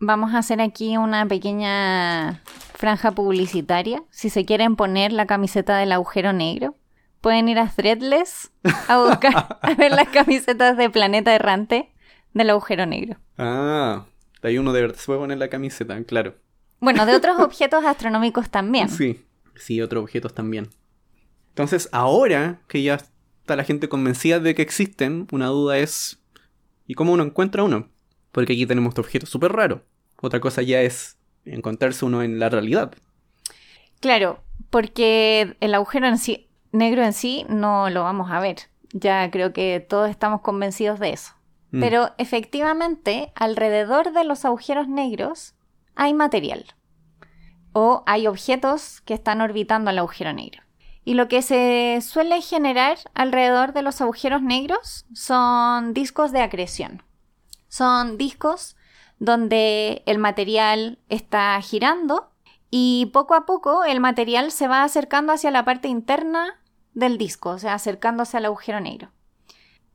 Vamos a hacer aquí una pequeña franja publicitaria. Si se quieren poner la camiseta del agujero negro, pueden ir a Threadless a buscar, <laughs> a ver las camisetas de Planeta Errante del agujero negro. Ah, ahí uno de verdad se puede poner la camiseta, claro. Bueno, de otros <laughs> objetos astronómicos también. Sí. Sí, otros objetos también. Entonces, ahora que ya está la gente convencida de que existen, una duda es ¿y cómo uno encuentra uno? Porque aquí tenemos este objeto súper raro. Otra cosa ya es encontrarse uno en la realidad. Claro, porque el agujero en sí, negro en sí no lo vamos a ver. Ya creo que todos estamos convencidos de eso. Mm. Pero efectivamente, alrededor de los agujeros negros hay material. O hay objetos que están orbitando al agujero negro. Y lo que se suele generar alrededor de los agujeros negros son discos de acreción. Son discos donde el material está girando y poco a poco el material se va acercando hacia la parte interna del disco, o sea, acercándose al agujero negro.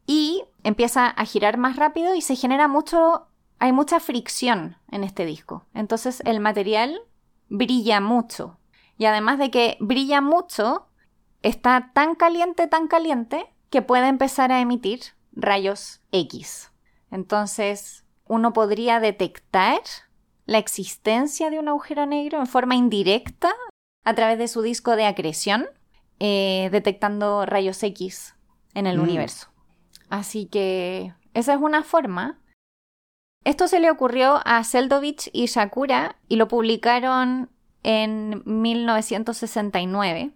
Y empieza a girar más rápido y se genera mucho, hay mucha fricción en este disco. Entonces el material brilla mucho. Y además de que brilla mucho, está tan caliente, tan caliente, que puede empezar a emitir rayos X. Entonces, uno podría detectar la existencia de un agujero negro en forma indirecta a través de su disco de acreción, eh, detectando rayos X en el Mm. universo. Así que esa es una forma. Esto se le ocurrió a Seldovich y Shakura y lo publicaron en 1969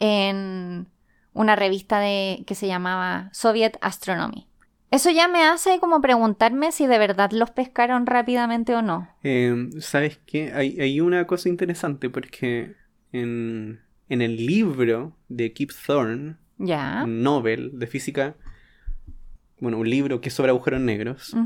en una revista de, que se llamaba Soviet Astronomy. Eso ya me hace como preguntarme si de verdad los pescaron rápidamente o no. Eh, ¿Sabes qué? Hay, hay, una cosa interesante porque en, en el libro de Kip Thorne, ya. un Nobel de física, bueno, un libro que es sobre agujeros negros,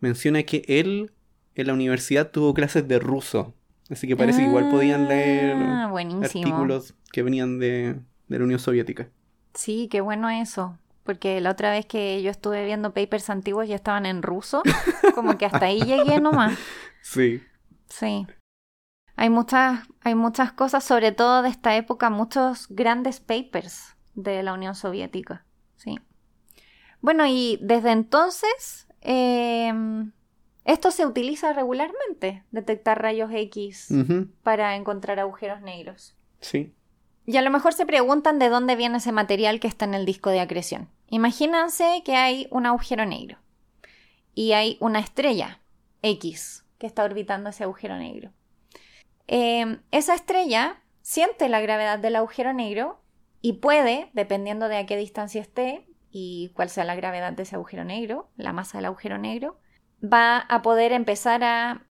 menciona que él en la universidad tuvo clases de ruso. Así que parece que igual podían leer Ah, artículos que venían de, de la Unión Soviética. Sí, qué bueno eso. Porque la otra vez que yo estuve viendo papers antiguos ya estaban en ruso. <laughs> Como que hasta ahí llegué nomás. Sí. Sí. Hay muchas, hay muchas cosas, sobre todo de esta época, muchos grandes papers de la Unión Soviética. Sí. Bueno, y desde entonces eh, esto se utiliza regularmente, detectar rayos X para encontrar agujeros negros. Sí. Y a lo mejor se preguntan de dónde viene ese material que está en el disco de acreción. Imagínense que hay un agujero negro y hay una estrella X que está orbitando ese agujero negro. Eh, esa estrella siente la gravedad del agujero negro y puede, dependiendo de a qué distancia esté y cuál sea la gravedad de ese agujero negro, la masa del agujero negro, va a poder empezar a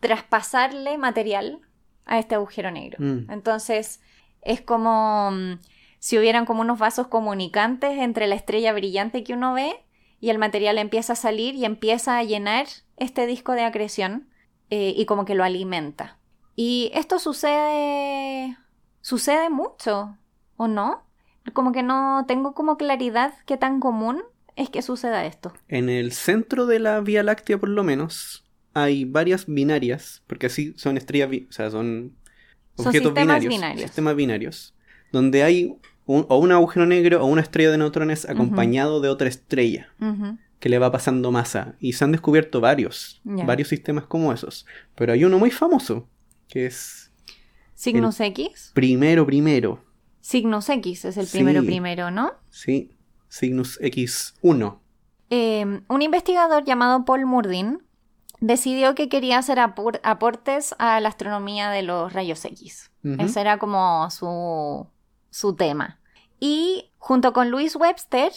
traspasarle material a este agujero negro. Mm. Entonces, es como mm, si hubieran como unos vasos comunicantes entre la estrella brillante que uno ve y el material empieza a salir y empieza a llenar este disco de acreción eh, y como que lo alimenta. Y esto sucede sucede mucho, ¿o no? Como que no tengo como claridad qué tan común es que suceda esto. En el centro de la Vía Láctea, por lo menos, hay varias binarias, porque así son estrellas, o sea, son Son objetos sistemas binarios, binarios. sistemas binarios, donde hay un- o un agujero negro o una estrella de neutrones acompañado de otra estrella que le va pasando masa. Y se han descubierto varios, varios sistemas como esos. Pero hay uno muy famoso, que es Cygnus X. primero, primero, Cygnus X es el Sí. primero primero, ¿no? ¿sí? Cygnus X1. Eh, un investigador llamado Paul Murdin decidió que quería hacer apor- aportes a la astronomía de los rayos X. Ese era como su, su tema. Y junto con Louis Webster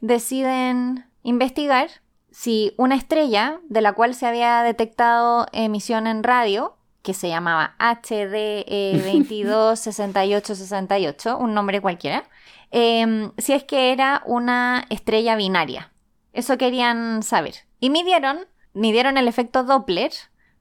deciden investigar si una estrella de la cual se había detectado emisión en radio, que se llamaba HDE 226868, <laughs> un nombre cualquiera, em, si es que era una estrella binaria. Eso querían saber. Y midieron, midieron el efecto Doppler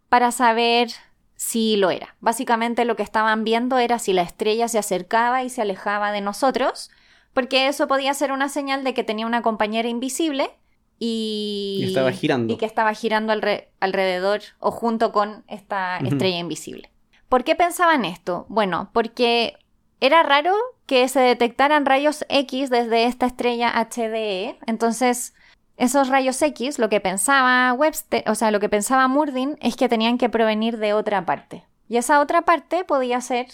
para saber si lo era. Básicamente lo que estaban viendo era si la estrella se acercaba y se alejaba de nosotros, porque eso podía ser una señal de que tenía una compañera invisible y, Y estaba girando. y que estaba girando alre- alrededor o junto con esta estrella invisible. ¿Por qué pensaban esto? Bueno, porque era raro que se detectaran rayos X desde esta estrella HDE, entonces esos rayos X, lo que pensaba Webster, o sea, lo que pensaba Murdin es que tenían que provenir de otra parte. Y esa otra parte podía ser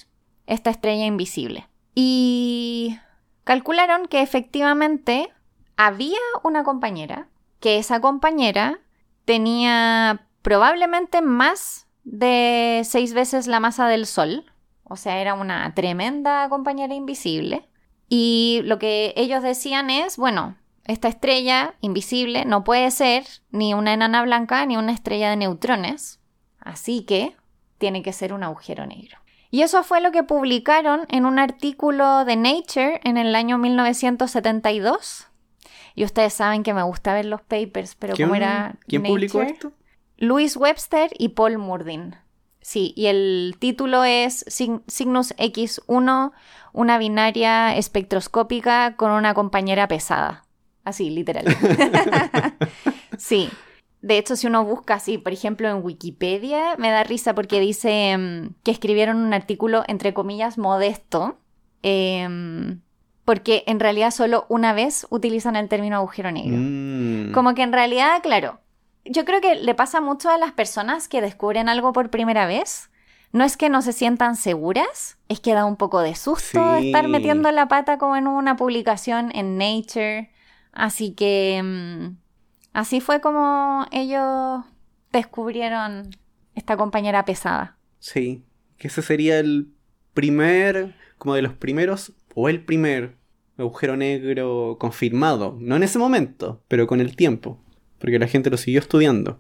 esta estrella invisible. Y calcularon que efectivamente había una compañera, que esa compañera tenía probablemente más de seis veces la masa del Sol, o sea, era una tremenda compañera invisible. Y lo que ellos decían es, bueno, esta estrella invisible no puede ser ni una enana blanca ni una estrella de neutrones, así que tiene que ser un agujero negro. Y eso fue lo que publicaron en un artículo de Nature en el año 1972. Y ustedes saben que me gusta ver los papers, pero ¿Quién, como era ¿quién publicó esto? Louis Webster y Paul Murdin. Sí, y el título es Cygn- Cygnus X1, una binaria espectroscópica con una compañera pesada. Así, literal. <laughs> sí. De hecho, si uno busca así, por ejemplo, en Wikipedia, me da risa porque dice mm, que escribieron un artículo, entre comillas, modesto, em, porque en realidad solo una vez utilizan el término agujero negro. Mm. Como que en realidad, claro, yo creo que le pasa mucho a las personas que descubren algo por primera vez. No es que no se sientan seguras, es que da un poco de susto Sí. estar metiendo la pata como en una publicación en Nature. Así que mm, así fue como ellos descubrieron esta compañera pesada. Sí, que ese sería el primer, como de los primeros, o el primer agujero negro confirmado. No en ese momento, pero con el tiempo. Porque la gente lo siguió estudiando.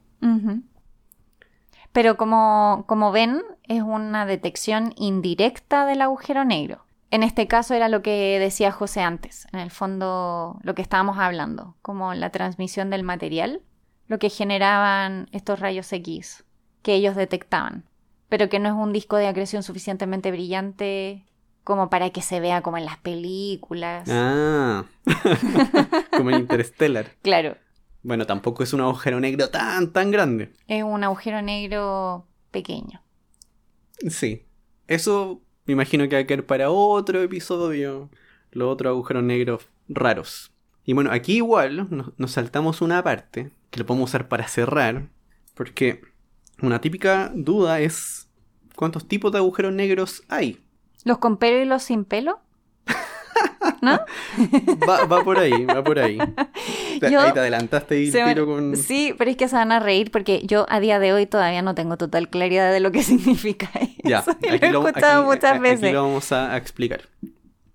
Pero como, como ven, es una detección indirecta del agujero negro. En este caso era lo que decía José antes, en el fondo lo que estábamos hablando, como la transmisión del material, lo que generaban estos rayos X que ellos detectaban, pero que no es un disco de acreción suficientemente brillante como para que se vea como en las películas. Ah, <laughs> como en <laughs> Interstellar. Claro, Bueno, tampoco es un agujero negro tan, tan grande. es un agujero negro pequeño. Sí. Eso me imagino que va a quedar para otro episodio. Los otros agujeros negros raros. Y bueno, aquí igual nos, nos saltamos una parte que lo podemos usar para cerrar. Porque una típica duda es cuántos tipos de agujeros negros hay. ¿Los con pelo y los sin pelo? <laughs> ¿No? Va, va por ahí, va por ahí. Yo- ahí te adelantaste y me- tiro con... Sí, pero es que se van a reír porque yo a día de hoy todavía no tengo total claridad de lo que <laughs> significa eso. Ya, y aquí lo he escuchado aquí- muchas aquí veces. lo vamos a, a explicar.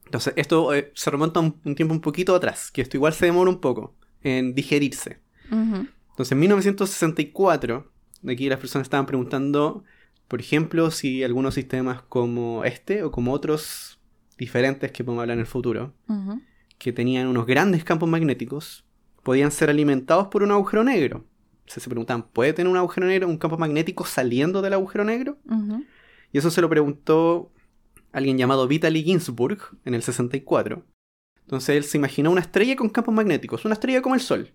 Entonces, esto eh, se remonta un, un tiempo un poquito atrás, que esto igual se demora un poco en digerirse. Entonces, en 1964, aquí las personas estaban preguntando, por ejemplo, si algunos sistemas como este o como otros diferentes que podemos hablar en el futuro, que tenían unos grandes campos magnéticos, podían ser alimentados por un agujero negro. Entonces se preguntaban, ¿puede tener un agujero negro, un campo magnético saliendo del agujero negro? Y eso se lo preguntó alguien llamado Vitaly Ginzburg en el 64. Entonces él se imaginó una estrella con campos magnéticos, una estrella como el Sol.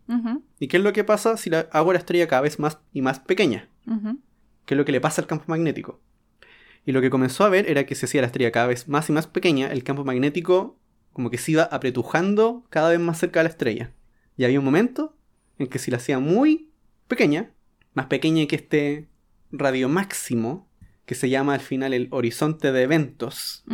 ¿Y qué es lo que pasa si la hago la estrella cada vez más y más pequeña? ¿Qué es lo que le pasa al campo magnético? Y lo que comenzó a ver era que si hacía la estrella cada vez más y más pequeña, el campo magnético como que se iba apretujando cada vez más cerca de la estrella. Y había un momento en que si la hacía muy pequeña, más pequeña que este radio máximo, que se llama al final el horizonte de eventos,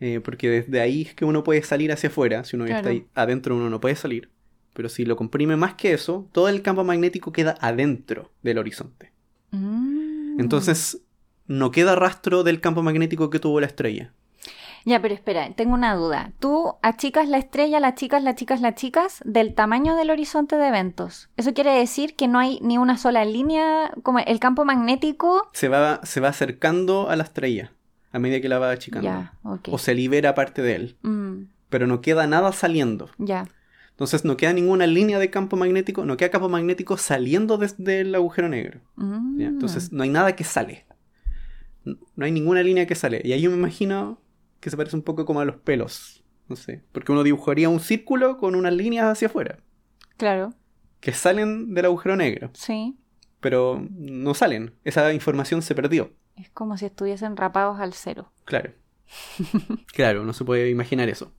eh, porque desde ahí es que uno puede salir hacia afuera, si uno está ahí adentro uno no puede salir. Pero si lo comprime más que eso, todo el campo magnético queda adentro del horizonte. Mm. Entonces, no queda rastro del campo magnético que tuvo la estrella. Ya, pero espera, tengo una duda. Tú achicas la estrella, la chicas, la chicas, la chicas del tamaño del horizonte de eventos. Eso quiere decir que no hay ni una sola línea, como el campo magnético. Se va, se va acercando a la estrella a medida que la va achicando. Ya. O se libera parte de él. Mm, Pero no queda nada saliendo. ya. Entonces no queda ninguna línea de campo magnético, no queda campo magnético saliendo desde el agujero negro. Mm. Entonces no hay nada que sale. No hay ninguna línea que sale. Y ahí yo me imagino que se parece un poco como a los pelos. No sé. Porque uno dibujaría un círculo con unas líneas hacia afuera. Claro, Que salen del agujero negro. sí. Pero no salen. Esa información se perdió. Es como si estuviesen rapados al cero. Claro. <laughs> claro, no se puede imaginar eso.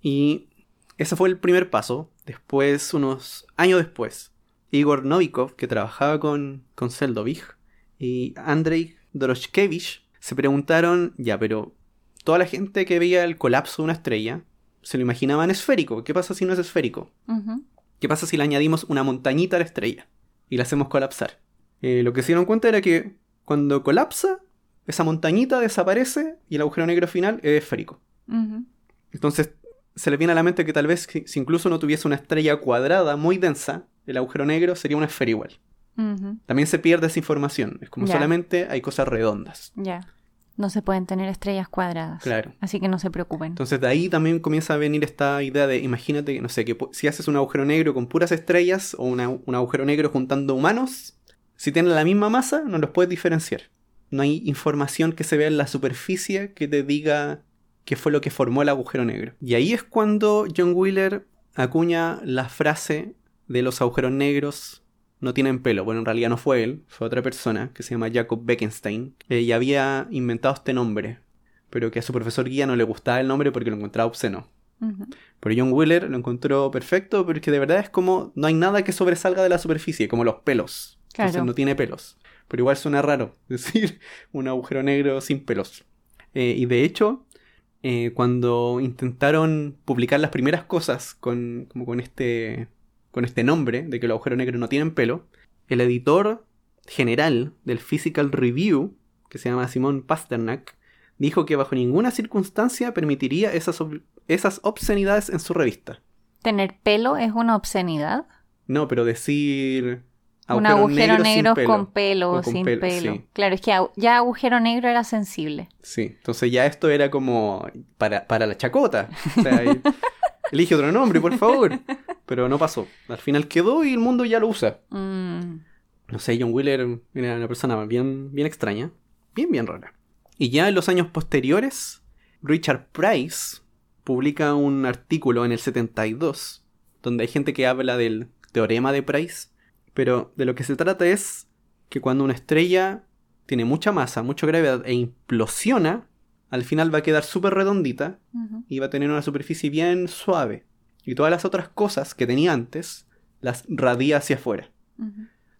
Y ese fue el primer paso. Después, unos años después, Igor Novikov, que trabajaba con, con Seldovich, y Andrei Doroshkevich se preguntaron, ya, pero toda la gente que veía el colapso de una estrella se lo imaginaban esférico. ¿Qué pasa si no es esférico? ¿Qué pasa si le añadimos una montañita a la estrella y la hacemos colapsar? Eh, lo que se dieron cuenta era que cuando colapsa, esa montañita desaparece y el agujero negro final es esférico. Entonces se le viene a la mente que tal vez si si incluso no tuviese una estrella cuadrada muy densa, el agujero negro sería una esfera igual. También se pierde esa información. Es como solamente hay cosas redondas. Ya. No se pueden tener estrellas cuadradas. Claro. Así que no se preocupen. Entonces de ahí también comienza a venir esta idea de, imagínate, no sé, que si haces un agujero negro con puras estrellas o una- un agujero negro juntando humanos, si tienen la misma masa, no los puedes diferenciar. No hay información que se vea en la superficie que te diga qué fue lo que formó el agujero negro. Y ahí es cuando John Wheeler acuña la frase de los agujeros negros no tienen pelo. Bueno, en realidad no fue él, fue otra persona que se llama Jacob Bekenstein eh, y había inventado este nombre pero que a su profesor guía no le gustaba el nombre porque lo encontraba obsceno. Pero John Wheeler lo encontró perfecto porque de verdad es como no hay nada que sobresalga de la superficie, como los pelos. Entonces no tiene pelos. Pero igual suena raro <laughs> decir un agujero negro sin pelos. Eh, y de hecho, eh, cuando intentaron publicar las primeras cosas con, como con este, con este nombre de que los agujeros negros no tienen pelo, el editor general del Physical Review, que se llama Simon Pasternak, dijo que bajo ninguna circunstancia permitiría esas, esas obscenidades en su revista. ¿Tener pelo es una obscenidad? No, pero decir... Un agujero negro pelo. con pelo O sin pelo, pelo. sí. Claro, es que ya agujero negro era sensible. Sí, entonces ya esto era como para, para la chacota. O sea, <laughs> elige otro nombre, por favor. Pero no pasó. Al final quedó y el mundo ya lo usa. Mm, No sé, John Wheeler era una persona bien, bien extraña. Bien, bien rara. Y ya en los años posteriores, Richard Price publica un artículo en el 72, donde hay gente que habla del teorema de Price. Pero de lo que se trata es que cuando una estrella tiene mucha masa, mucha gravedad e implosiona, al final va a quedar súper redondita y va a tener una superficie bien suave. Y todas las otras cosas que tenía antes las radia hacia afuera.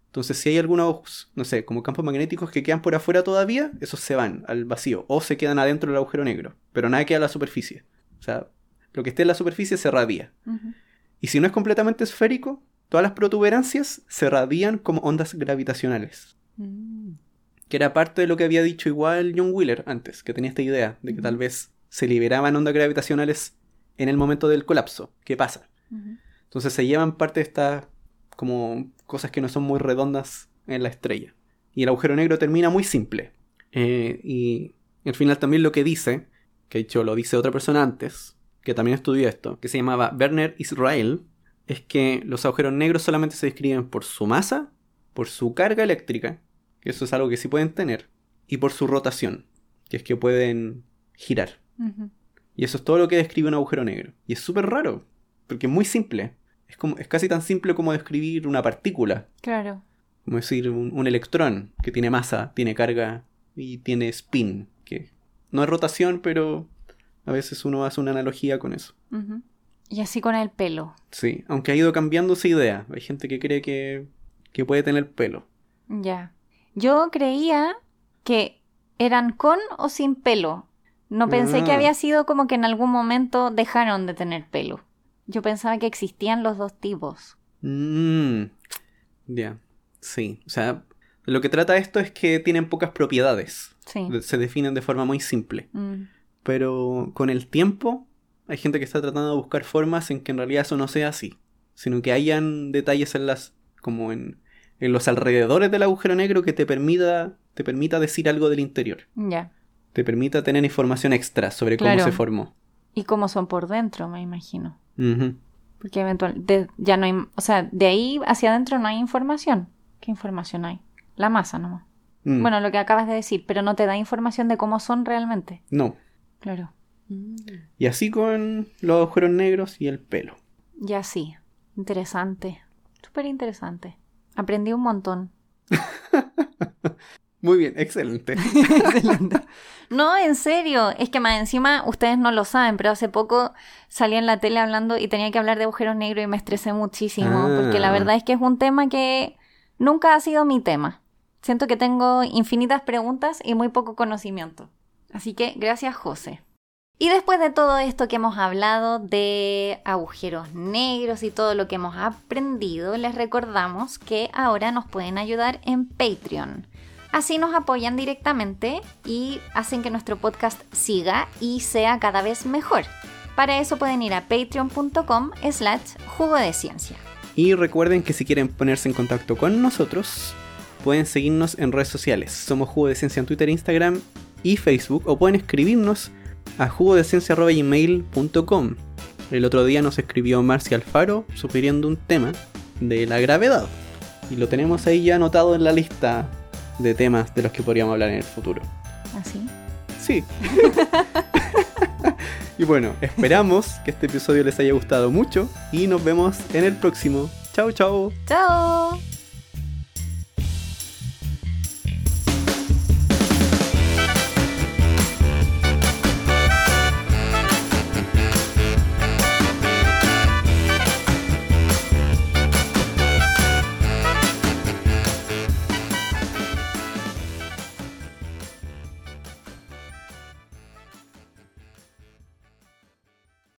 Entonces, si hay algunos, no sé, como campos magnéticos que quedan por afuera todavía, esos se van al vacío o se quedan adentro del agujero negro. Pero nada queda en la superficie. O sea, lo que esté en la superficie se radia. Y si no es completamente esférico, todas las protuberancias se radian como ondas gravitacionales. Mm. Que era parte de lo que había dicho igual John Wheeler antes, que tenía esta idea de que tal vez se liberaban ondas gravitacionales en el momento del colapso. ¿Qué pasa? Entonces se llevan parte de estas como cosas que no son muy redondas en la estrella. Y el agujero negro termina muy simple. Eh, y al final también lo que dice, que de hecho lo dice otra persona antes, que también estudió esto, que se llamaba Werner Israel, es que los agujeros negros solamente se describen por su masa, por su carga eléctrica, que eso es algo que sí pueden tener, y por su rotación, que es que pueden girar. Y eso es todo lo que describe un agujero negro. Y es súper raro, porque es muy simple. Es, como, es casi tan simple como describir una partícula, Claro. como decir un, un electrón que tiene masa, tiene carga y tiene spin, que no es rotación, pero a veces uno hace una analogía con eso. Y así con el pelo. Sí, aunque ha ido cambiando esa idea. Hay gente que cree que, que puede tener pelo. Ya. Yo creía que eran con o sin pelo. No pensé que Ah. había sido como que en algún momento dejaron de tener pelo. Yo pensaba que existían los dos tipos. Mmm. Ya. Sí. O sea, lo que trata esto es que tienen pocas propiedades. Sí. Se definen de forma muy simple. Mm. Pero con el tiempo hay gente que está tratando de buscar formas en que en realidad eso no sea así, sino que hayan detalles en las como en, en los alrededores del agujero negro que te permita te permita decir algo del interior, Ya. te permita tener información extra sobre cómo se formó. Y cómo son por dentro, me imagino. Porque eventualmente ya no hay, o sea, de ahí hacia adentro no hay información. ¿Qué información hay? La masa nomás. Mm. Bueno, lo que acabas de decir, pero no te da información de cómo son realmente. No. Claro. Y así con los agujeros negros y el pelo. Ya sí. Interesante. Súper interesante. Aprendí un montón. <laughs> Muy bien, <laughs> excelente. No, en serio. Es que más encima ustedes no lo saben, pero hace poco salí en la tele hablando y tenía que hablar de agujeros negros y me estresé muchísimo. Ah. Porque la verdad es que es un tema que nunca ha sido mi tema. Siento que tengo infinitas preguntas y muy poco conocimiento. Así que gracias, José. Y después de todo esto que hemos hablado de agujeros negros y todo lo que hemos aprendido, les recordamos que ahora nos pueden ayudar en Patreon. Así nos apoyan directamente y hacen que nuestro podcast siga y sea cada vez mejor. Para eso pueden ir a patreon.com slash jugo de ciencia. Y recuerden que si quieren ponerse en contacto con nosotros, pueden seguirnos en redes sociales. Somos Jugo de Ciencia en Twitter, Instagram y Facebook. O pueden escribirnos a jugodeciencia.gmail.com El otro día nos escribió Marcia Alfaro sugiriendo un tema de la gravedad. Y lo tenemos ahí ya anotado en la lista de temas de los que podríamos hablar en el futuro. Así. Sí. <laughs> y bueno, esperamos que este episodio les haya gustado mucho y nos vemos en el próximo. Chao, chao. ¡Chao!